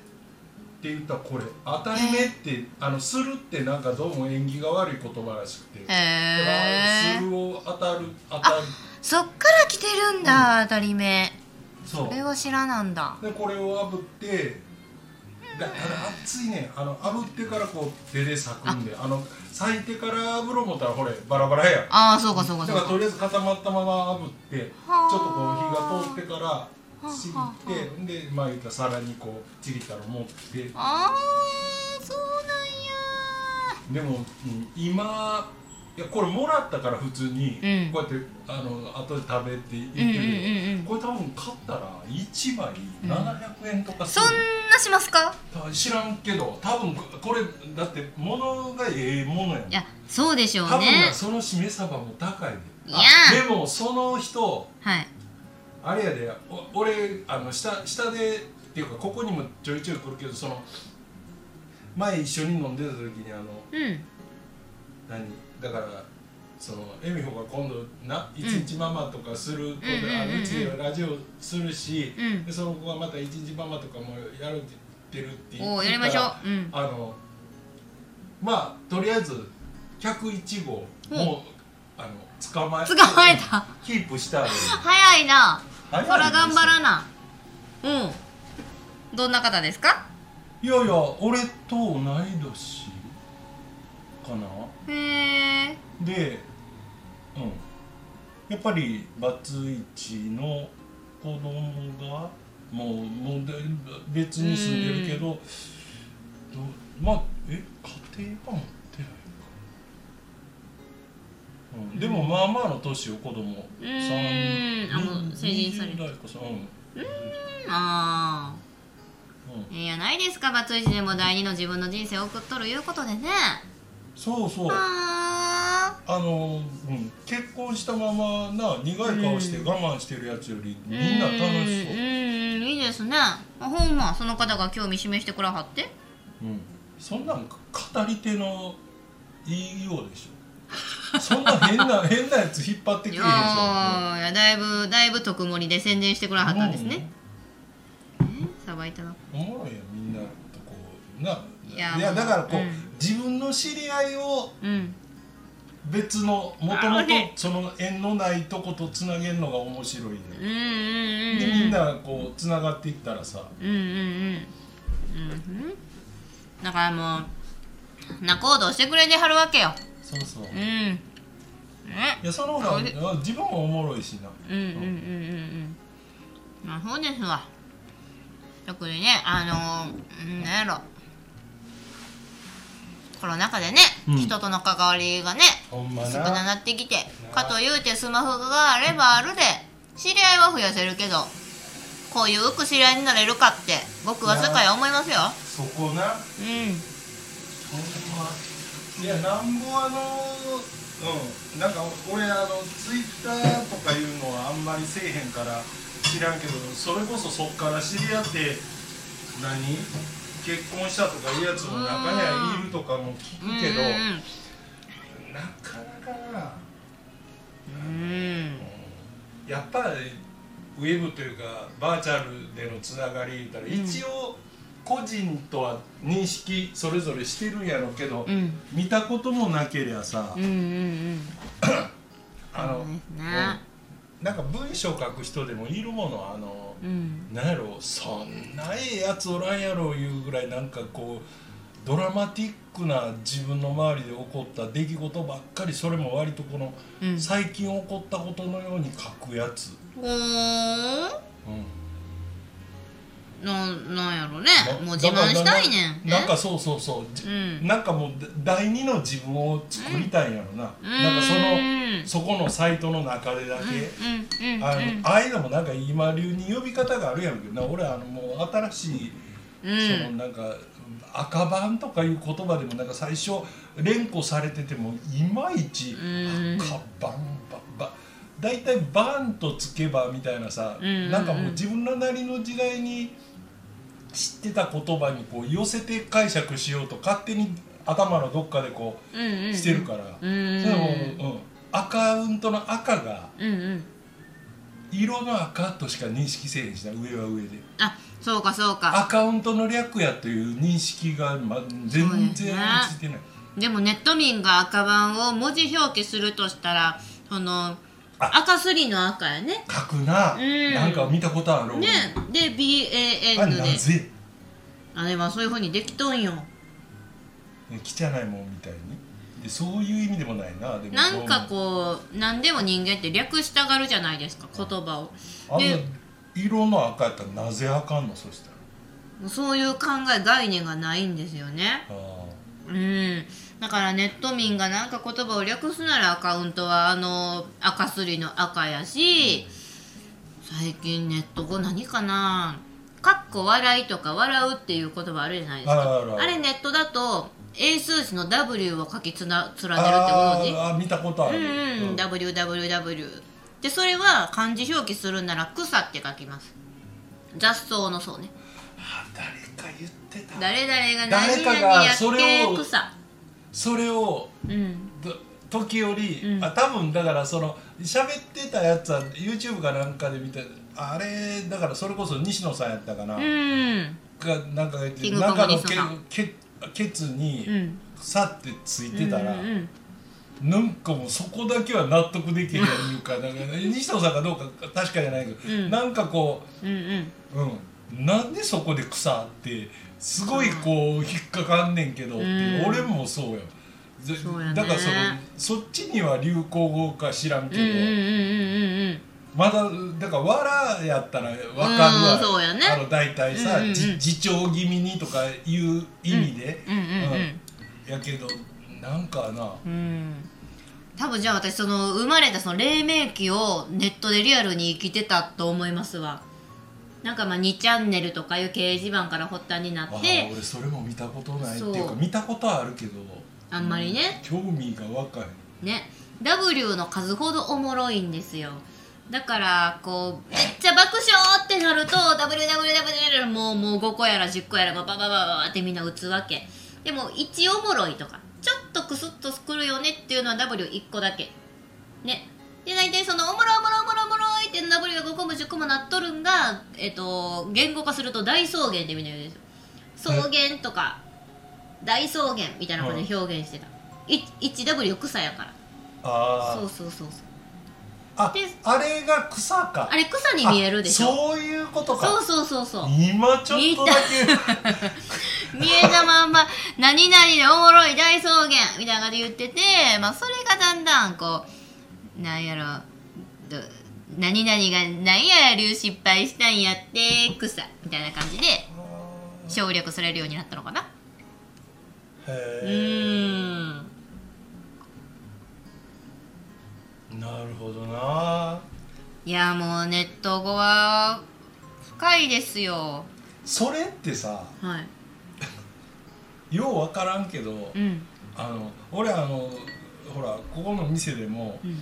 って言ったらこれ当たり目って、あのするってなんかどうも縁起が悪い言葉らしくて、えするを当たる当たる。そっから来てるんだ、当たり目。それは知らなんだ。でこれを炙ってだあの熱いねあの炙ってからこう手で裂くんであ。の裂いてから炙ろう思ったらほれバラバラやん。ああそうかそうかだそうか。からとりあえず固まったまま炙ってちょっとはあこう火が通ってからちってでまあ言ったら皿にこうちぎったの持って。あーそうでも、うん今いやこれもらったから普通にうん。こうやってあの後で食べて言ってこれ多分買ったら1枚ん700円とかすそんる、なしますか？知らんけど多分これだって物がええものやん。いやそうでしょう多分ねなそのしめ鯖も高いで。いや。あでもその人はいあれやでお俺あの下下でっていうかここにもちょいちょい来るけどその前一緒に飲んでた時にあのうん。何だからその恵美穂が今度な一日ママとかするうんあのうちでラジオするし、うん。でその子がまた一日ママとかもやるって言ってるって言ってやりましょう。うん。あのまあとりあえず101号もうあの捕まえ捕まえた。キープしたら早いなそら頑張らな。うん。どんな方ですか？いやいや俺と同い年かな。へえ。でうん。やっぱりバツイチの子供がもうもうで別に住んでるけどどまあえ家庭がでもまあまあの年を子供うーん。あもう成人され20代かさうん。いいやないですかバツイチでも第二の自分の人生を送っとるいうことでね。そうそう。ああの、うん、結婚したままな苦い顔して我慢してるやつよりみんな楽しそう。うん。うん。いいですね。あほんまその方が興味示してくらはって。うん、そんなん語り手の言いようでしょそんな変な変なやつ引っ張っていきてへんでしょ。やいやだいぶだいぶ特盛りで宣伝してくらはったんですね、さばいたなうんおもろいやんみんなとこうないややだからこう、うん。自分の知り合いをうん。別のもともとその縁のないとことつなげるのが面白いね、うんうんうんでみんなこうつながっていったらさ。うんうんうんうん。だからもうな行動してくれてはるわけよそうそう、いうん。ね。やその方が自分もおもろいしな。うんうんうんうんうん。まあそうですわ。特にねあのー、なんやろ。コロナ禍でね、うん。人との関わりがね少な。くななってきてかというてスマホがあればあるで知り合いは増やせるけどこういう浮く知り合いになれるかって僕は世界は思いますよ。そこな。うんいやなんぼあのうん。なんか俺あのツイッターとかいうのはあんまりせえへんから知らんけどそれこそそっから知り合って何？結婚したとかいうやつの中にはいるとかも聞くけどうんなかなかな、うん。うん。やっぱりウェブというかバーチャルでのつながり言ったら、一応個人とは認識それぞれしてるんやろうけど、うん。見たこともなけりゃさ、うんうんうん。あの、ね。うん。なんか文章書く人でもいるものあの、うん。なんやろそんなええやつおらんやろいうぐらいなんかこうドラマティックな自分の周りで起こった出来事ばっかりそれも割とこの、うん。最近起こったことのように書くやつ、ほーうんななんやろね。なもう自慢したいねん。なんかそうそうそう、じうん。なんかもう第二の自分を作りたいんやろな、うん。なんかそうんのそこのサイトの中でだけ、うんうんあのうん。ああいうのもなんか今流に呼び方があるやろうけ。どな俺あのもう新しい、うん。そのなんか赤番とかいう言葉でもなんか最初連呼されててもいまいちうん。赤番ばば大体バンとつけばみたいなさ、うんなんかもう自分らなりの時代に知ってた言葉にこう寄せて解釈しようと勝手に頭のどっかでこうんうんうしてるから、うんそれも、うん、アカウントの赤がうんうん色の赤としか認識せえへんしな上は上で。あそうかそうか。アカウントの略やという認識が、ま、全然ついてない、でもネット民が赤番を文字表記するとしたらそのあ赤すりの赤やね。書くな、うん。なんか見たことある。ね。であ BAN で。なぜ？あれはそういうふうにできとんよ。汚いもんみたいに。でそういう意味でもないな。でもなんかこう何でも人間って略したがるじゃないですか言葉を。あで色の赤やったらなぜあかんの？そしたら。そういう考え概念がないんですよね。あ。うんだからネット民がなんか言葉を略すならアカウントはあの赤すりの赤やし最近ネット語何かな？かっこ笑いとか笑うっていう言葉あるじゃないですか。あれネットだと英数字の W を書きつな連ねるってご存知？あ見たことある、うんうん、うん。WWW でそれは漢字表記するなら草って書きます。雑草のそうね。あ誰か言ってた。誰々が誰か何々やっがそれをけ草それをうん。ど時折、うん。あ多分だからその喋ってたやつは YouTube かなんかで見てあれだからそれこそ西野さんやったかな、うん。がなんか中の西野さん。けけケツにうん。さってついてたら、うんうんなんかもうそこだけは納得できるやいうか なんか西野さんかどうか確かじゃないけど、うん。なんかこうんうん。う、うん、なんでそこで草ってすごいこう引っかかんねんけどって、う。ん。俺もそうよ。ぜそうやね。だからそのそっちには流行語か知らんけど、まだだから「わら」やったら分かるわ、うんそうやね。あの大体さ、うん自重気味にとかいう意味で、うん。やけどなんかな。うん。多分じゃあ私その生まれたその黎明期をネットでリアルに生きてたと思いますわなんかまあ2チャンネルとかいう掲示板から発端になあってー俺それも見たことないっていうか見たことはあるけどあんまりね。興味が若いね。W の数ほどおもろいんですよ。だからこうめっちゃ爆笑ってなると WWW もうもう5個やら10個やらバババババってみんな打つわけ。でも1おもろいとかちょっとクスッとくるよねっていうのは W1 個だけ。ね。で大体そのおもろいおもろいおもろいおもろいって W が5個も10個もなっとるんが、えっと、言語化すると大草原ってみんな言うんですよ。草原とか大草原みたいな感じで表現してた、い 1W 草やから。あー。そうそうそうそう。あであれが草か。あれ草に見えるでしょ。あそういうことか。そうそうそうそう。今ちょっとだけ。見えたまんま「何々でおもろい大草原」みたいな感じで言ってて、まあ、それがだんだんこうなんやろど何々が「何や流失敗したんやって草」みたいな感じで省略されるようになったのかな。うへえなるほどな。いやもうネット語は深いですよ。それってさはい。よう分からんけどうん。あの俺あのほらここの店でもうん。り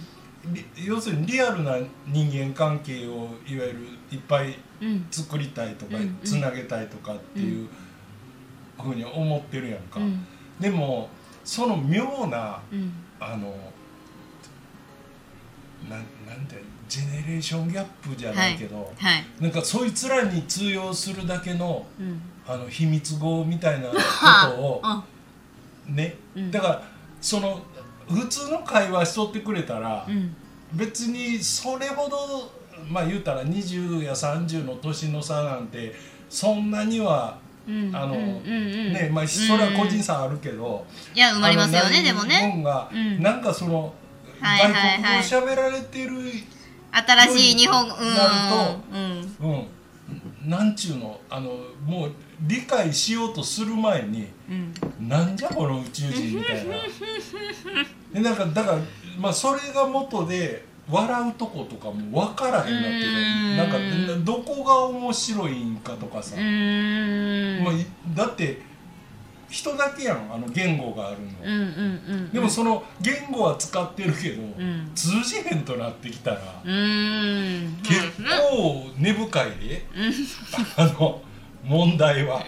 要するにリアルな人間関係をいわゆるいっぱいうん。作りたいとか、つなげたいとかっていうふうに思ってるやんか、うん。でもその妙なうん。あのなんなんてジェネレーションギャップじゃないけど、はい。なんかそいつらに通用するだけのうん。あの秘密語みたいなことをあ。ね、うん。だからその普通の会話しとってくれたら、うん。別にそれほどまあ言うたら20や30の年の差なんてそんなには、うんあのうんうんうん。ねまあそれは個人差あるけど、いや埋まりますよねでもね。日本が、うん。なんかその、はいはいはい。外国語喋られてる、新しい日本うんなるうん。うん、なんちゅうのあのもう理解しようとする前にうん。なんじゃこの宇宙人みたいな。でなんかだからまあそれが元で笑うとことかも分からへんなっていううん。なんかどこが面白いんかとかさ、まあ、いだって人だけやんあの言語があるの、でもその言語は使ってるけど、ん。通じへんとなってきたら、結構根深いで、あの問題は。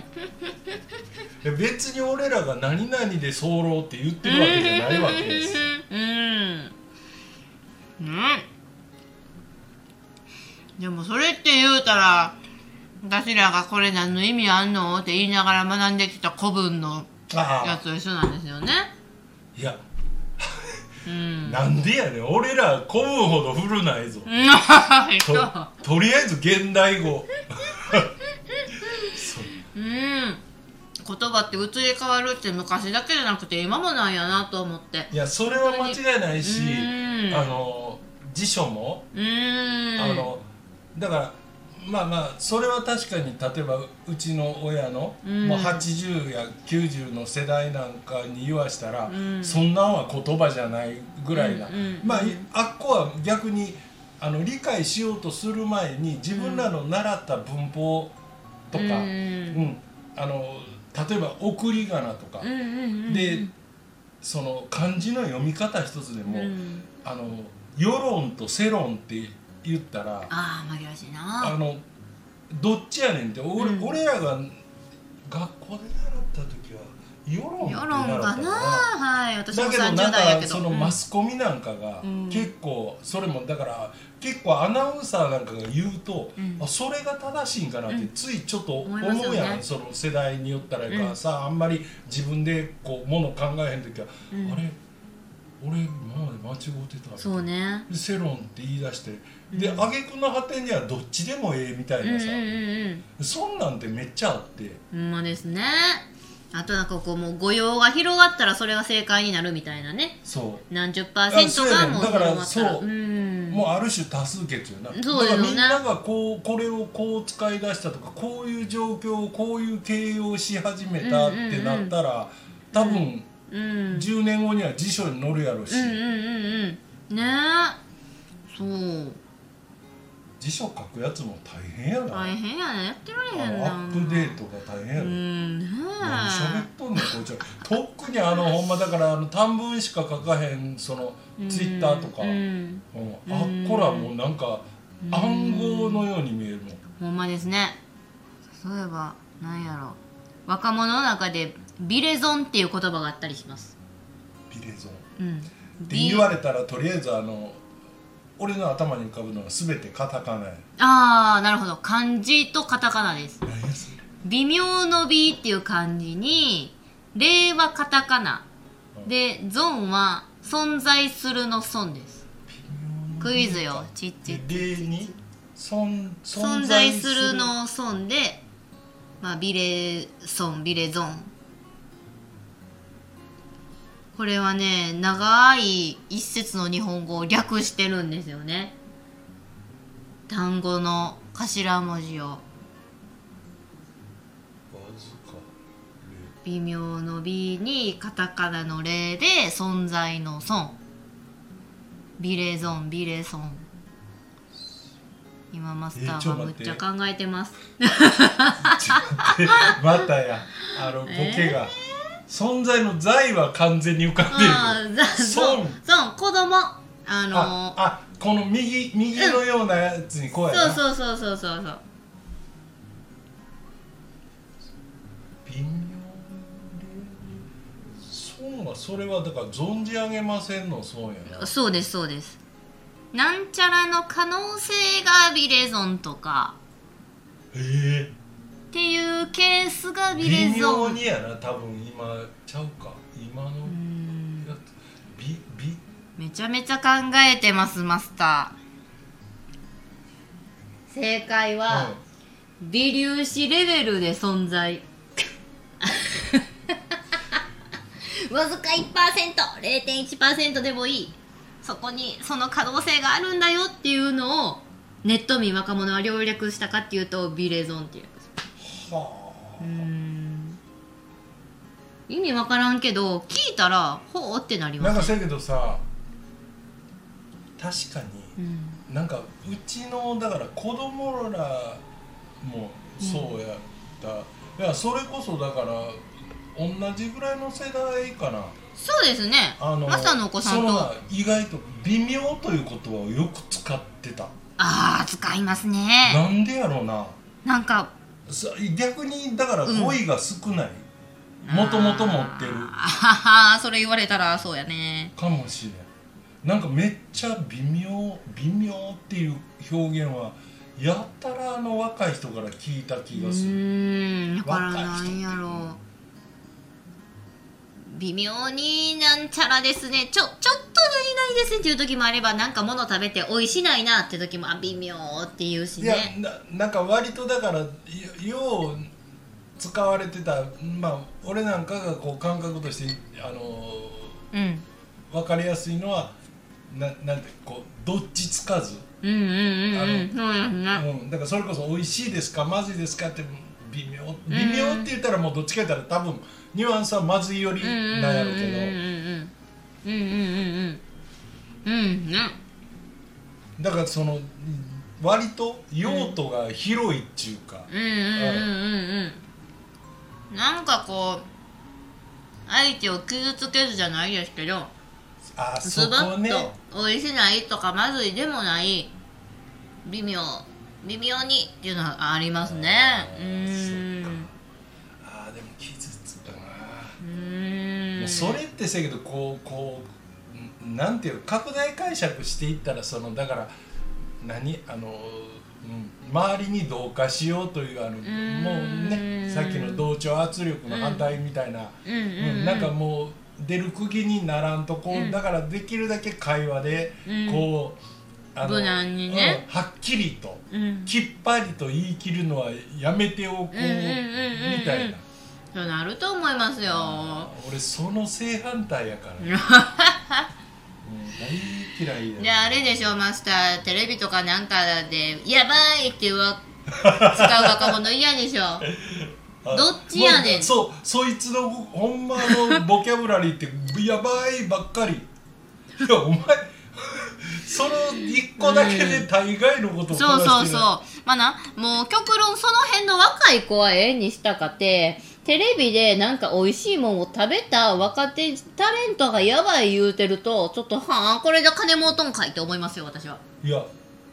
で別に俺らが何々で候って言ってるわけじゃないわけですよ。うん。うん。でもそれって言うたら私らがこれ何の意味あんのって言いながら学んできた古文のやつと一緒なんですよね。いや。うん。なんでやねん。俺ら古文ほど古ないぞ。うんととりあえず現代語。そううん。言葉って移り変わるって昔だけじゃなくて今もなんやなと思って。いやそれは間違いないしうん。あの辞書もうーん。あのだからまあまあそれは確かに例えばうちの親の、うん。もう80や90の世代なんかに言わしたら、うん。そんなんは言葉じゃないぐらいな、うんうん。まああっこは逆にあの理解しようとする前に自分らの習った文法とか、うんうんあの例えば送り仮名とか、でその漢字の読み方一つでも、うん。あの世論と世論って言ったらああ紛らわしいあなのどっちやねんって俺,、うん。俺らが学校で習った時は世論って世習論かなったのかな。はい私もだけど30なん代やけど。かそのマスコミなんかがうん。結構それもだから結構アナウンサーなんかが言うと、うん。あそれが正しいんかなってうん。ついちょっと思思いますよね。うやん、その世代によったらやからさ、あんまり自分でこうもの考えへん時は、うん。あれ？俺今まで間違ってたそうね。で世論って言い出してで挙句の果てにはどっちでもええみたいなさ、うんうんうんそんなんてめっちゃあって。うんほんまですねあとなんかこうもう誤用が広がったらそれが正解になるみたいなね。そう。何十パーセントがもうから広まったら。そう。うん。もうある種多数決よな。そうですよねだからみんながこうこれをこう使い出したとかこういう状況をこういう形容し始めたってなったら、多分うん。10年後には辞書に載るやろうし、うんうんうんうん。ね。えそう辞書書くやつも大変やな、大変やねやってられへんな。アップデートが大変やろ、うんね何喋っとんねんこいつら特にあのほんまだからあの短文しか書かへんそのえツイッターとか、うん。うん。あっこらもうなんか暗号のように見えるもん。ほんまですね。そういえばなんやろ。若者の中でビレゾンっていう言葉があったりします。ビレゾン。うん。って言われたらとりあえずあの俺の頭に浮かぶのは全てカタカナや。ああなるほど。漢字とカタカナです。何やそれ。微妙の美っていう漢字に令和カタカナ。でゾンは存在するの損です。クイズよ。ちっち。っで例に？存存在する。の損でまあビレソンビレゾンこれはね長い一節の日本語を略してるんですよね。単語の頭文字を。微妙の美にカタカナの例で存在の損。ビレゾンビレソン今マスターがむっちゃ考えてます、またや。あのボケが、存在の在は完全に浮かんでる。ああ、ざ損。そう、そう、子供。あのああこの右右のようなやつにこうやな、そうそうそうそうそうそう。微妙損はそれはだから存じ上げませんの損やな。そうです、そうです。なんちゃらの可能性がビレゾンとか。ええ。っていうケースがビレ微ゾン。妙にやな多分今ちゃうか。今の。うん。やつびび。めちゃめちゃ考えてます、マスター。正解は、微粒子レベルで存在。わずか 1%0.1% でもいい。そこにその可能性があるんだよっていうのをネット民若者は略略したかっていうとビレゾンっていうはうーん意味わからんけど聞いたらほうってなります。あなんかせやけどさ確かにうん。なんかうちのだから子供らもそうやった、いやそれこそだから同じぐらいの世代かな。そうですね。あのマスターのお子さんと。意外と微妙という言葉をよく使ってた。ああ使いますね。なんでやろうな。なんかさ逆にだから語彙が少ないもともと持ってる。あはは それ言われたらそうやね。かもしれん。なんかめっちゃ微妙微妙っていう表現はやったらあの若い人から聞いた気うがする、ーんだからなんやろ。う微妙になんちゃらですね。ちょちょっと何々ですねっていう時もあればなんか物食べて美味しないなって時もあ微妙って言うしいやねななんか割とだからよよう使われてたまあ俺なんかがこう感覚としてあのうん。分かりやすいのはななんてこうどっちつかず、うんだからそれこそ美味しいですか？まずいですか？って微妙。微妙って言ったらもうどっちか言ったら多分ニュアンスはまずいよりなんやろうけど。うんうんうんうんうん。うんうんねだからその割と用途が広いっていうか、うんうんうんうんうんなんかこう相手を傷つけずじゃないですけどあそズバッと美味しないとかまずいでもない微妙微妙にっていうのはありますね。うーん。あーでも傷つくな。うーんそれってせやけどこうこうんなんていう拡大解釈していったらそのだから何あの、うん、周りに同化しようというあのもうねさっきの同調圧力の反対みたいな、うんなんかもう出る釘にならんとこう、うん。だからできるだけ会話でうん。こう、あ無難にね。うんはっきりとうん。きっぱりと言い切るのはやめておこうみたいな。なると思いますよ。俺その正反対やから、うん、大嫌いやじゃああれでしょマスターテレビとかなんかで「やばい!」ってわ使う若者嫌でしょ。あどっちやねん？そうそいつのほんまのボキャブラリーってやばいばっかり。いやお前 その一個だけで大概のことをそうそうそうう。まあなもう極論その辺の若い子はええにしたかてテレビでなんか美味しいもんを食べた若手タレントがやばい言うてるとちょっとはあこれで金もうとんかいって思いますよ私は。いや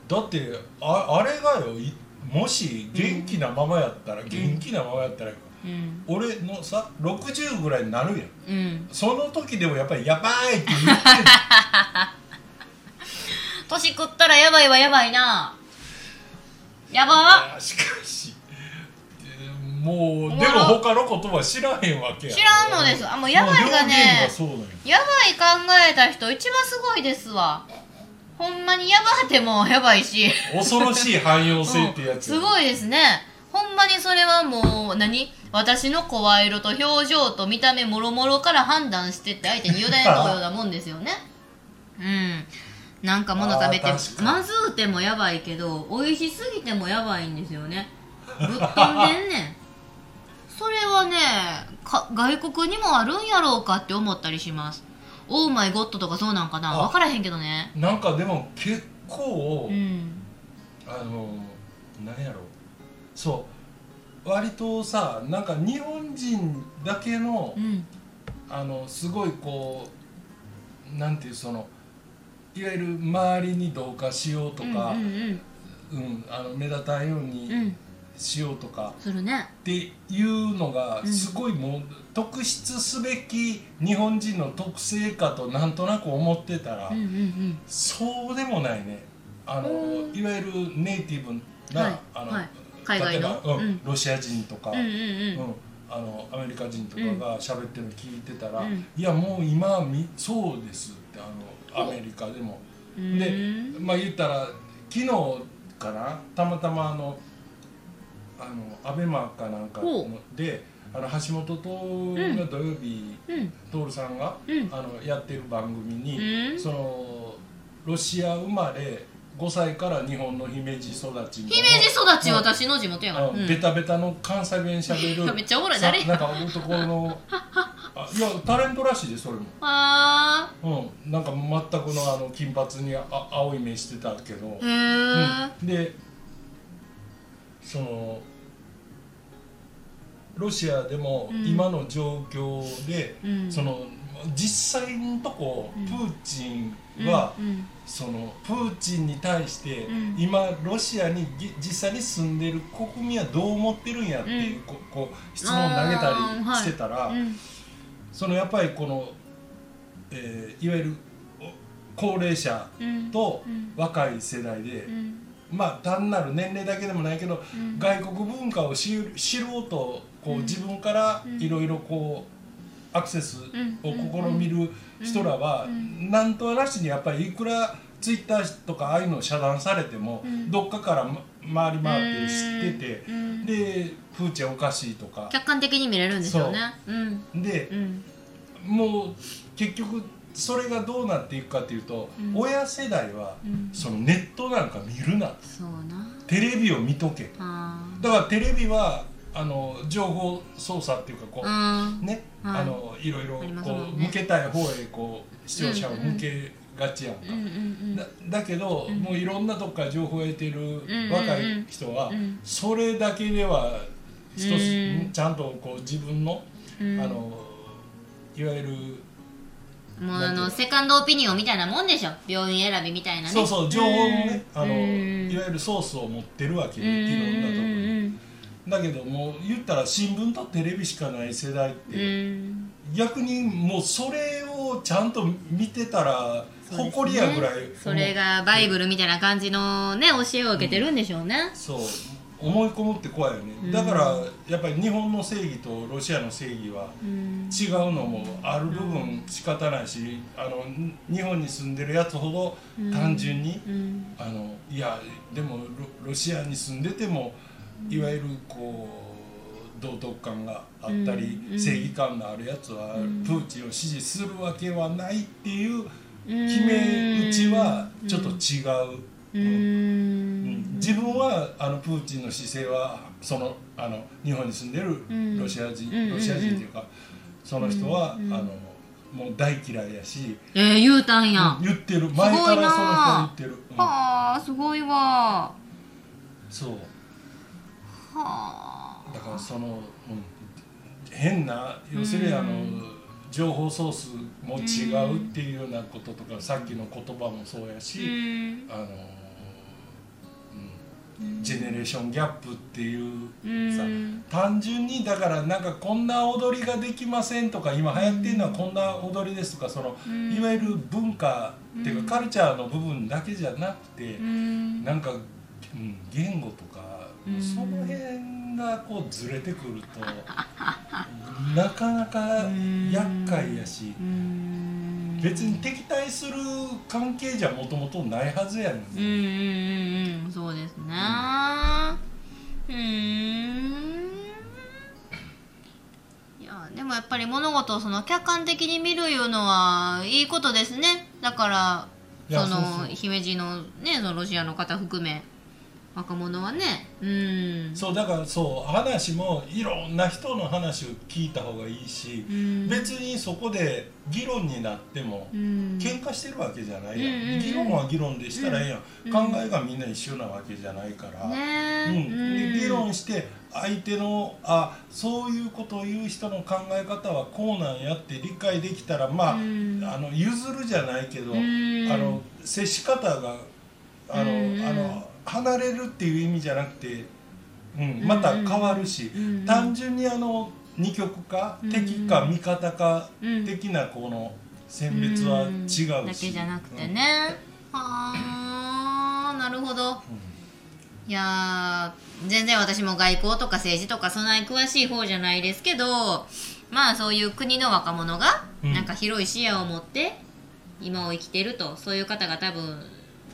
だってああれがよいもし元気なままやったら、元気なままやったらうん。俺のさ60ぐらいになるやん。うん。その時でもやっぱりやばいって言ってる。年食ったらやばいはやばいな。やば。しかしえーもうでも他の言葉知らへんわけや知らんのです。あもうやばいがねや。やばい考えた人一番すごいですわ。ほんまにやばってもやばいし。恐ろしい汎用性ってやつ、すごいですね。ほんまにそれはもう何？私の声色と表情と見た目もろもろから判断してって相手に委ねたようなもんですよね。うん。なんか物食べてまずうてもやばいけど美味しすぎてもやばいんですよね。ぶっ飛んでんねんそれはねか外国にもあるんやろうかって思ったりします。オーマイゴッドとかそうなんかな。あ。分からへんけどね。なんかでも結構、うん。あの何やろ。そう。割とさなんか日本人だけの、うん。あのすごいこうなんていうそのいわゆる周りに同化しようとか、うんうんうん。あの目立たんようにんしようとか、するね。っていうのがうんすごいもう特筆すべき日本人の特性かとなんとなく思ってたら、うんうんうん。そうでもないね。あのうん。いわゆるネイティブな、はい。あのはい。海外の。例えば、うん。うん。ロシア人とか、うんうんうん。うん。あのアメリカ人とかが喋ってるの聞いてたら、うん。いやもう今みそうですってあのアメリカでも。うん。でうんまあ言ったら昨日かなたまたまあのあのアベマかなんかであの橋本徹が土曜日、うん。徹さんが、うん。あのやってる番組に、うん。そのロシア生まれ5歳から日本の姫路育ち姫な路育ちうん。私の地元やから、うん。あベタベタの関西弁しゃべる めっちゃおもろい。さ誰なんか男のあいやタレントらしいでそれも。あ。うん、なんか全くのあの金髪にあ青い目してたけど、ーへえ、うん。でそのロシアでもうん。今の状況で、うん。その実際のとこ、うん。プーチンは、うんうん。そのプーチンに対して、うん。今ロシアにぎ実際に住んでる国民はどう思ってるんやっていう、うん。ここう質問を投げたりしてたら、うん。そのやっぱりこの、えーいわゆるお高齢者うん。とうん。若い世代で、うんまあ単なる年齢だけでもないけど、うん。外国文化を知る知ろうとこう、うん。自分からうん。いろいろこうアクセスをうん。試みる人らは、うん。なんとなしにやっぱりいくらツイッターとかああいうのを遮断されても、うん。どっかから、ま、回り回って知ってて、うん。でプーチンおかしいとか。客観的に見れるんですよね。うん。でうん。もう結局それがどうなっていくかっていうと、うん。親世代は、うん。そのネットなんか見るな。テレビを見とけ。あだからテレビはあの情報操作っていうかこう、ね、はいあのいろいろこうん向けたい方へこう視聴者を向けがちやんか、うんうんだだけど、うん。もういろんなとこから情報を得てるん若い人は、うん。それだけでは一つうん。ちゃんとこう自分の,、うん。あのいわゆるもうあのの？セカンドオピニオンみたいなもんでしょ？病院選びみたいなね。そうそう情報のねあのうん。いわゆるソースを持ってるわけいろんなところに。うんだけどもう言ったら新聞とテレビしかない世代っうてん。逆にもうそれをちゃんと見てたら誇りやぐらい。それがバイブルみたいな感じのね教えを受けてるんでしょうね、そう思い込むって怖いよね、うん。だからやっぱり日本の正義とロシアの正義はうん。違うのもある部分仕方ないしあのに日本に住んでるやつほど単純に、うん。あのいやでもロロシアに住んでてもいわゆるこう道徳感があったり、うん。正義感のあるやつはうんプーチンを支持するわけはないっていううん決め打ちはちょっと違う。うんうん自分はあのプーチンの姿勢はそのあの日本に住んでるうん。ロシア人、うん。ロシア人っていうかその人は、うん。あのもう大嫌いやし、えー、言うたんや、うん言ってる。前からその人言ってる、うん。はあすごいわ。はそう。あ。だからその、うん、変な要するにあの、情報ソースも違うっていうようなこととか、さっきの言葉もそうやうし、ん。あの、うん、ジェネレーションギャップっていううん。さ単純にだからなんかこんな踊りができませんとか今流行ってるのはこんな踊りですとかそのうん。いわゆる文化っていうかカルチャーの部分だけじゃなくてうん。なんか、うん、言語とかうん。その辺がこうずれてくるとなかなか厄介やしうん別に敵対する関係じゃもともとないはずやねんうんうんうんうんそうですね。うん。いやでもやっぱり物事をその客観的に見るいうのはいいことですね。だからその姫路のねそのロシアの方含め若者はね。うん。そうだからそう話もいろんな人の話を聞いた方がいいしうん。別にそこで議論になってもうん。喧嘩してるわけじゃないやん、うんうんうん。議論は議論でしたらええやん、うん。考えがみんな一緒なわけじゃないから、ねうん。で議論して相手のあそういうことを言う人の考え方はこうなんやって理解できたらまあ,、うん。あの譲るじゃないけど、うん。あの接し方があの、うん。あの離れるっていう意味じゃなくて、うん、また変わるし、うん。単純にあの二極化、うん。敵か味方かうん。的なこの選別は違うし、だけじゃなくてね、はあなるほど。いやー全然私も外交とか政治とかそんなに詳しい方じゃないですけどまあそういう国の若者がうん。なんか広い視野を持って今を生きてるとそういう方が多分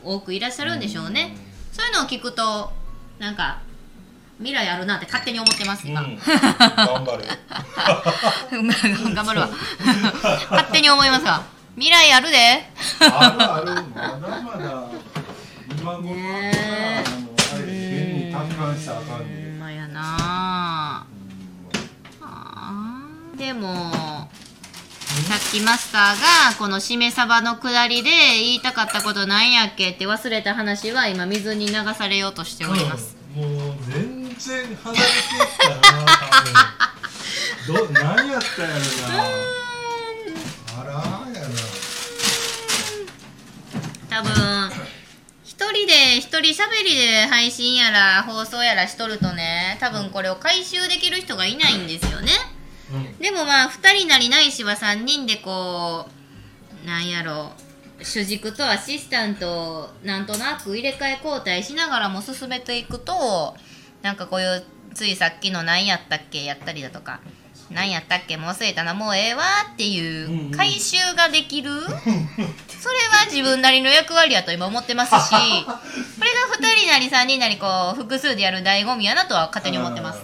多くいらっしゃるんでしょうね、そういうのを聞くとなんか未来あるなって勝手に思ってますうん、今、頑張れ 頑張るわ。勝手に思いますわ。未来あるで。あるある。まだまだ今頃ね変に達観したらあかんほねんまやな。ああでもさっきマスターがこのしめ鯖の下りで言いたかったことなんやっけって忘れた話は今水に流されようとしております、うんもう全然離れてったな多分。ど何やったやろな。あらやな。多分一人で一人喋りで配信やら放送やらしとるとね多分これを回収できる人がいないんですよねでもまあ2人なりないしは3人でこうなんやろ主軸とアシスタントをなんとなく入れ替え交代しながらも進めていくとなんかこういうついさっきの「何やったっけ?」やったりだとか「何やったっけもう忘れたなもうええわ」っていう回収ができる、それは自分なりの役割やと今思ってますし これが2人なり3人なりこう複数でやる醍醐味やなとは勝手に思ってます。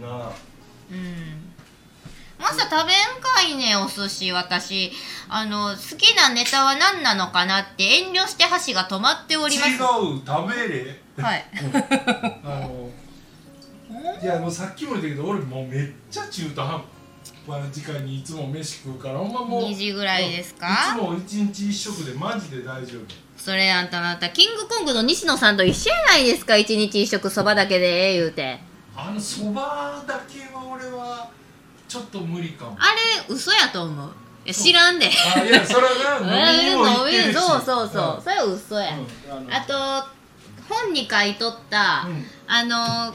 なあうん。マスター食べんかいねお寿司私。あの好きなネタは何なのかなって遠慮して箸が止まっております。違う。食べれ。はい。あのいやもうさっきも言ったけど俺もうめっちゃ中途半端。な時間にいつも飯食うからほんまもう2時ぐらいですか？いつも一日一食でマジで大丈夫。それあんたあなたキングコングの西野さんと一緒やないですか？一日一食そばだけでええ言うてあのそばだけは俺はちょっと無理かも。あれ嘘やと思う。いや知らんで。あいやそれは そうそうそう、それは嘘や、うん。うんあと本に書いとった、うん。あの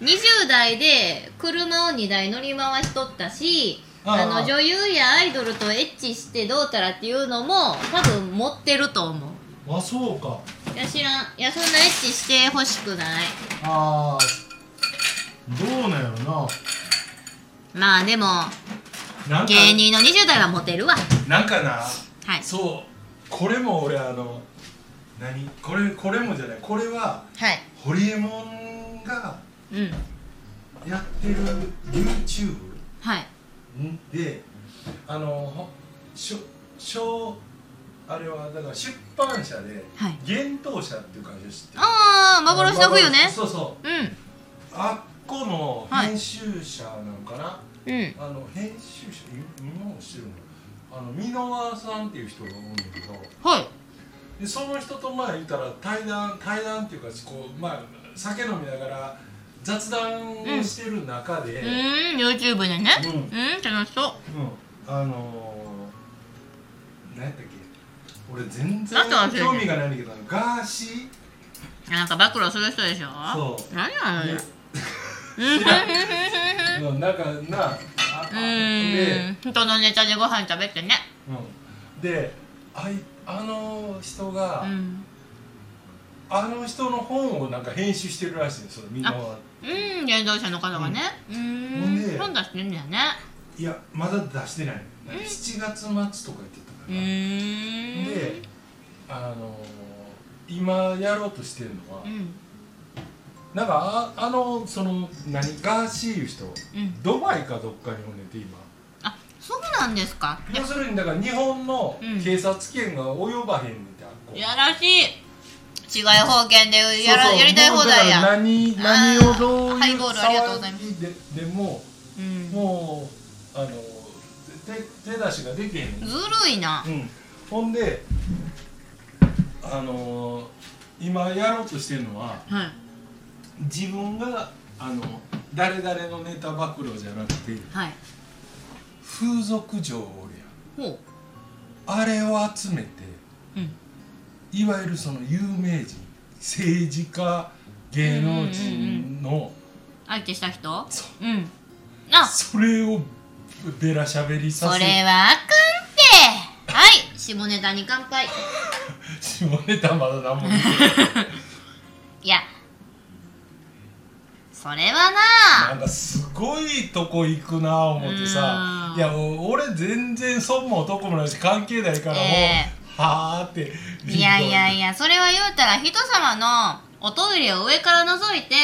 20代で車を2台乗り回しとったしあの女優やアイドルとエッチしてどうたらっていうのも多分持ってると思う。あそうか。いや知らん。いやそんなエッチしてほしくない。ああどうなんやろまあでもななんか芸人の20代はモテるわ。なんかなはい。そうこれも俺あの何？これこれもじゃない。これははい。ホリエモンがうん。やってる YouTube はい。であのほしょしょあれはだから出版社ではい。幻冬社っていう会社知ってる？ああ幻の冬ね。そうそう。うん。あっこの編集者なのかな、うん。あの編集者い今もしてるの。あの箕輪さんっていう人がおるんだけど。はい。でその人とまあ言ったら対談対談っていうかこうまあ酒飲みながら雑談をしてる中で、うーん YouTube でね。うん。うん楽しそう。うん、あのー、何やったっけ？俺全然興味がないんだけどガーシなんか暴露する人でしょ？そう。何あのねうん。なんかなあで、人のネタでご飯食べてね。うん、であいあの人が、うん。あの人の本をなんか編集してるらしいんですよみんなはうん。原動者の方がね。うほん本出してんだよね。いやまだ出してないうん7月末とか言ってたかうら、であのー今やろうとしてるのは、うんなんかああのその何ガーシーいう人うん。ドバイかどっかにおんねんて今。あそうなんですか？要するにだから日本のうん。警察権が及ばへんねんてあっこ。やらしい。違い方言でやらそうそう。やりたい放題や。もうだから何何をどういうハイボールありがとうございます騒ぎででもうん。もうあの手手出しができへんねんずるいな。うん、ほんであのー今やろうとしてるのははい自分があの誰々のネタ暴露じゃなくてはい。風俗嬢おるやん。あれを集めてうん。いわゆるその有名人政治家芸能人の相手した人？そう。ん。あ。それをベラしゃべりさそせれはあかんって。はい。下ネタに乾杯。下ネタまだ何も見てない。いやそれはな。んかすごいとこ行くな思ってさ。うん。いや俺全然損も男もないし関係ないからもう、えはあってないやいやいやそれは言うたら人様のおトイレを上から覗いて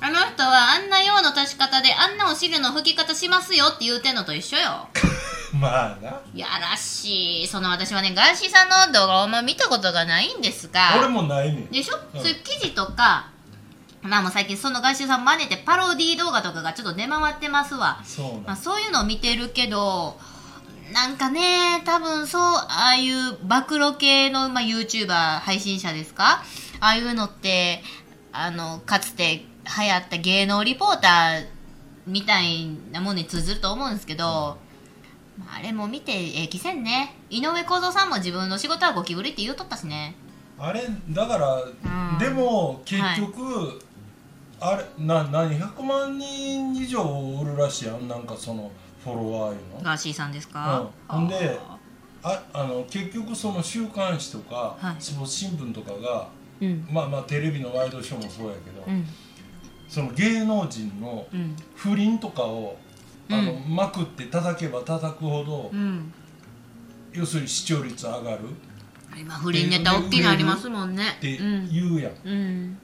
あの人はあんな用の足し方であんなお尻の拭き方しますよって言うてんのと一緒よ。まあな。やらしい。その私はねガーシーさんの動画をあんま見たことがないんですが。俺もないねん。でしょ、うん。そういう記事とかまあもう最近そのガーシーさん真似てパロディー動画とかがちょっと出回ってますわ。そうまあ、そういうのを見てるけどなんかね多分そうああいう暴露系の、まあ、YouTuber 配信者ですか？ああいうのってあのかつて流行った芸能リポーターみたいなものに通ずると思うんですけど、まああれも見てええ気せんね。井上公造さんも自分の仕事はゴキブリって言うとったしね。あれだから、ん。でも結局、あれな何100万人以上おるらしいやん。なんかそのフォロワーいうの。ガーシーさんですか、うん。ほんであああの結局その週刊誌とか、はい。スポーツ新聞とかがーうん。まあまあテレビのワイドショーもそうやけど、うん。その芸能人のうん。不倫とかを、あのうまくって叩けば叩くほど、うん。要するに視聴率上がる。今不倫ネタ大きいのありますもんね。ってうん。言うやん、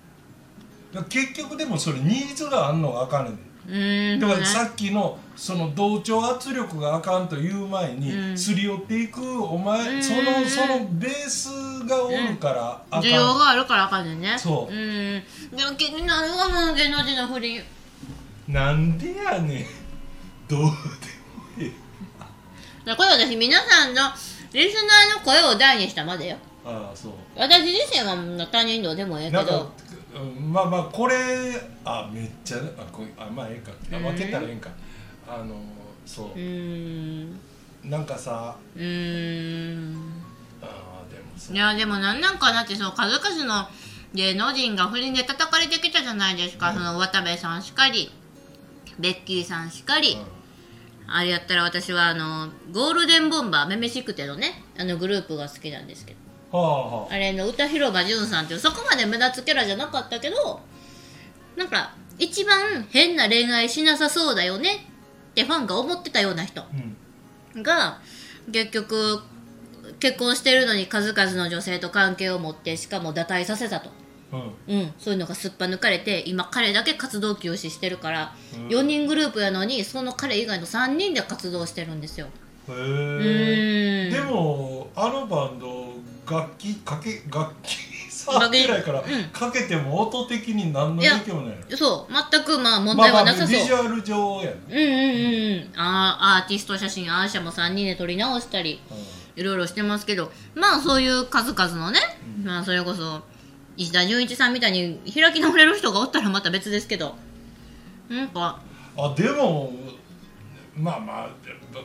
結局でもそれニーズがあんのがあかんねんで。うん。だからさっきのその同調圧力があかんという前に、うん。すり寄っていくお前、うん。そのそのベースがおるからあかん、需要があるからあかんねんね。そう。うん。でも気になるわもう芸能人の不倫なんでやねん。どうでもいいだからこれ私皆さんのリスナーの声を大にしたまでよ。ああそう。私自身は他人どうでもええけどうんまあまあこれあめっちゃあこれあまあええか。あ分けたらええんか、あのそう。う、ー。んなんかさうーん。あーでもさいやでもなんなんかなってその数々の芸能人が不倫で叩かれてきたじゃないですか、うん。その渡部さんしかりベッキーさんしかり、あれやったら私はあのゴールデンボンバーめめしくてのねあのグループが好きなんですけどあれの歌広場淳さんっていうそこまで目立つキャラじゃなかったけどなんか一番変な恋愛しなさそうだよねってファンが思ってたような人うん。が結局結婚してるのに数々の女性と関係を持ってしかも堕退させたと、うん。うん、そういうのがすっぱ抜かれて今彼だけ活動休止してるから、うん。4人グループやのにその彼以外の3人で活動してるんですよ。へうえでもあのバンド楽器かけ楽器触ってないから、うん。かけても音的に何の影響もないのそう。全くまあ問まあまあ題はなさそう、ビジュアル上やな、うんうんうんうん。あーアーティスト写真アーシャも3人で撮り直したりいろいろしてますけど。まあそういう数々のね、まあそれこそ石田純一さんみたいに開き直れる人がおったらまた別ですけど。なんか。あでもまあまあ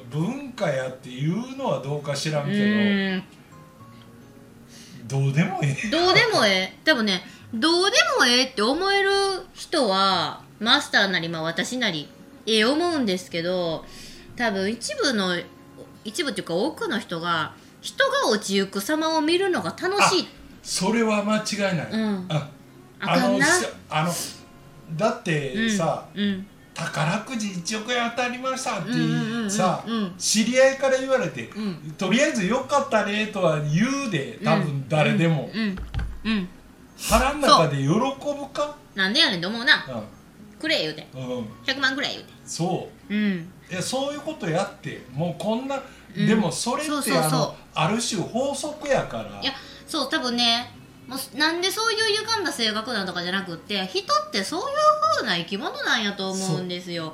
ぶ文化やっていうのはどうか知らんうけどどうでもいいどうでもええ。でもねどうでもええって思える人はマスターなりまあ私なりええ思うんですけど多分一部の一部っていうか多くの人が人が落ちゆく様を見るのが楽しい。それは間違いない、うん。ああのしあのだってさ、うん宝くじ1億円当たりましたってさうん知り合いから言われて、うん。とりあえずよかったねとは言うで多分誰でも、腹の中で喜ぶか？なんでやねんと思うな。くれ言うて。うん、うん、100万くらい言うて。そう。うん。いやそういうことやってもうこんな、うん。でもそれってある種法則やから。いやそう多分ねもうなんでそういう歪んだ性格なのとかじゃなくって人ってそういう風な生き物なんやと思うんですよ。やっ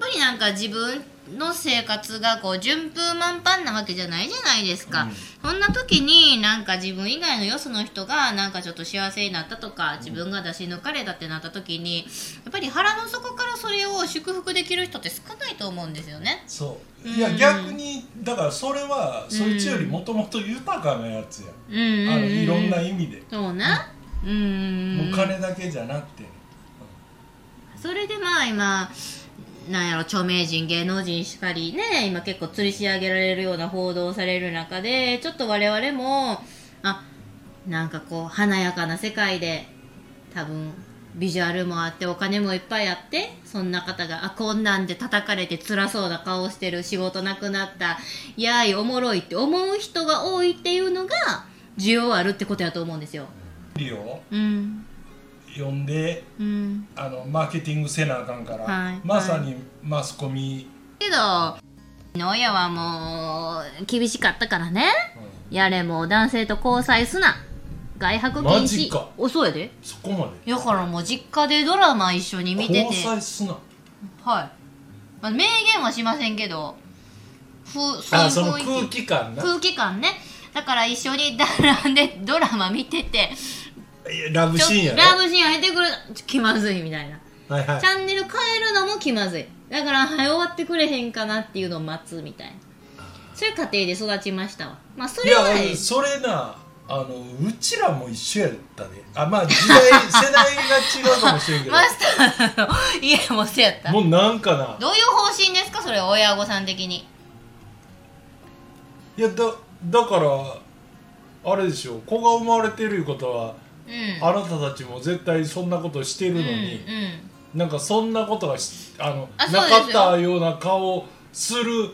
ぱりなんか自分の生活がこう順風満帆なわけじゃないじゃないですか、うん。そんな時になんか自分以外のよその人がなんかちょっと幸せになったとか自分が出し抜かれたってなった時にやっぱり腹の底からそれを祝福できる人って少ないと思うんですよね。そう。うん。いや逆にだからそれはそいつよりもともと豊かなやつや、うん。うん。うん、うん、あのいろんな意味で、そうなうんうん。うん。もう金だけじゃなくて、それでまあ今なんやろ著名人芸能人しかりね今結構吊りし上げられるような報道される中でちょっと我々もあなんかこう華やかな世界で多分ビジュアルもあってお金もいっぱいあってそんな方があこんなんで叩かれて辛そうな顔してる仕事なくなったやーいおもろいって思う人が多いっていうのが需要あるってことやと思うんですよ。リオうん読んでうん。あのマーケティングせなあかんから、はい。まさにマスコミ、けど親はもう厳しかったからね。うん。やれもう男性と交際すな。外泊禁止。マおそうやで。そこまで。だからもう実家でドラマ一緒に見てて。交際すな。はい、まあ、明言はしませんけど。ふあそのそういう雰囲空気感な。空気感ね。だから一緒に並んでドラマ見ててラブシーンやろ？ラブシーン入ってくる気まずいみたいな。はいはい。チャンネル変えるのも気まずい。だから早終わってくれへんかなっていうのを待つみたいな。そういう家庭で育ちましたわ。まあそいれはええ。やそれなあのうちらも一緒やったであまあ時代 世代が違うかもしれんけど。マスターの家もそうやった。もうなんかな。どういう方針ですか？それ親御さん的に。いやだだからあれでしょ。子が生まれてるいうことはうん。あなたたちも絶対そんなことしてるのに、うんうん。なんかそんなことがしあのあなそうですよ。かったような顔する。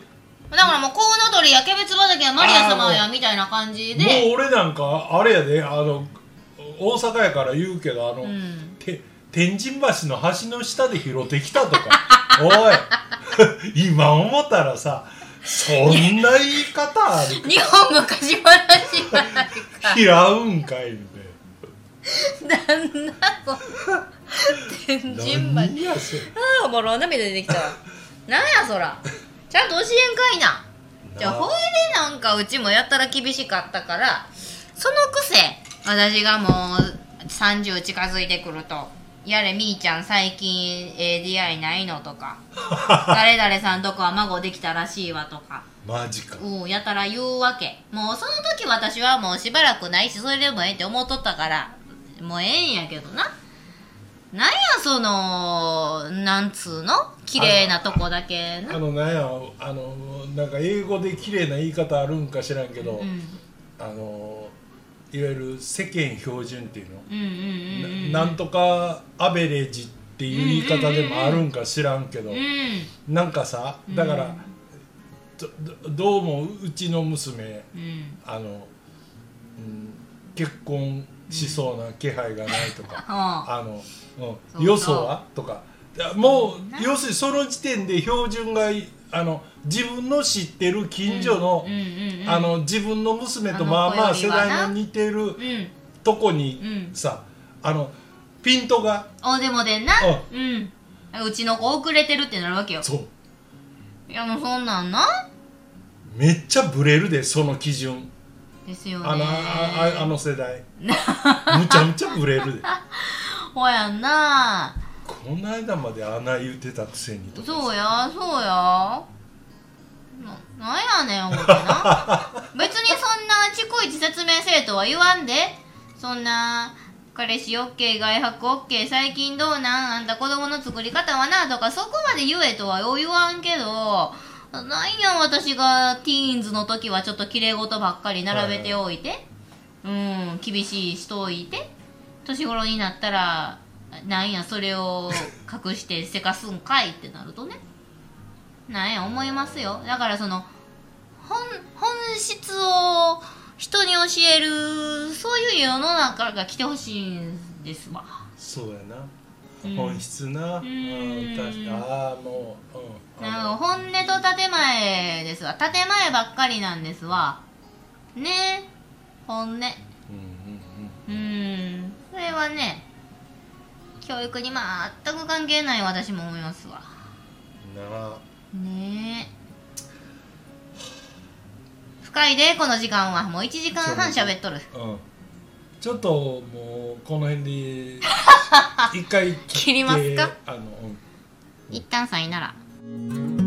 だからもうコウノトリやキャベツ畑やマリア様やみたいな感じで。もう俺なんかあれやであの大阪やから言うけどあの、うん。て天神橋の橋の下で拾ってきたとか。おい。今思ったらさそんな言い方ある 日本昔話やないか。拾うんかいみなんだこ天神橋。な何やそれああもう涙出てきたわ。なんやそら。ちゃんと教えんかいな。じゃあなほいでなんかうちもやったら厳しかったからそのくせ私がもう30近づいてくると「やれみーちゃん最近ええ出会いないの?」とか「誰々さんとこは孫できたらしいわ」とか。マジか。うんやたら言うわけ。もうその時私はもうしばらくないしそれでもええって思っとったからもうええんやけどな。なんやそのなんつうの？綺麗なとこだけな。あのなんやあのなんか英語で綺麗な言い方あるんか知らんけど、うんあのいわゆる世間標準っていうの、うんうんうんうん。ななんとかアベレージっていう言い方でもあるんか知らんけど、うん。なんかさだから、どどどうもうちの娘うん。あの、うん、結婚しそうな気配がないとか、は あの、そうう。ん、よそは？とか。もう要するにその時点で標準があの自分の知ってる近所の、あの自分の娘とまあまあ世代の似てるうん。とこにうん。さ、あのピントが。おでもでんな。あうん。うちの子遅れてるってなるわけよ。そう。いやもうそんなんな。めっちゃブレるでその基準ですよね。あのあああの世代。むちゃむちゃブレるで。ほやんな。この間まであんな言うてたくせにとか。そうやそうや。ななんやねん思ってな。別にそんな逐一説明せえとは言わんで。そんな彼氏 OK 外泊 OK 最近どうなんあんた子供の作り方はなとかそこまで言えとは言わんけどなんや私がティーンズの時はちょっと綺麗事ばっかり並べておいて、うん厳しいしといて。年頃になったらなんやそれを 隠してせかすんかいってなるとね。なんや思いますよ。だからその本本質を人に教えるそういう世の中が来てほしいんですわ。そうやな、うん本質な、うん。確かああもう、うん、な本音と建前ですわ。建前ばっかりなんですわ。ね。本音。うんうんうんそれはね教育に全く関係ない私も思いますわ。うんなあね。え深いでこの時間は。もう1時間半喋っとる。うん。ちょっともうこの辺で 一回切りますか？あの、うん。一旦さいなら Thank you.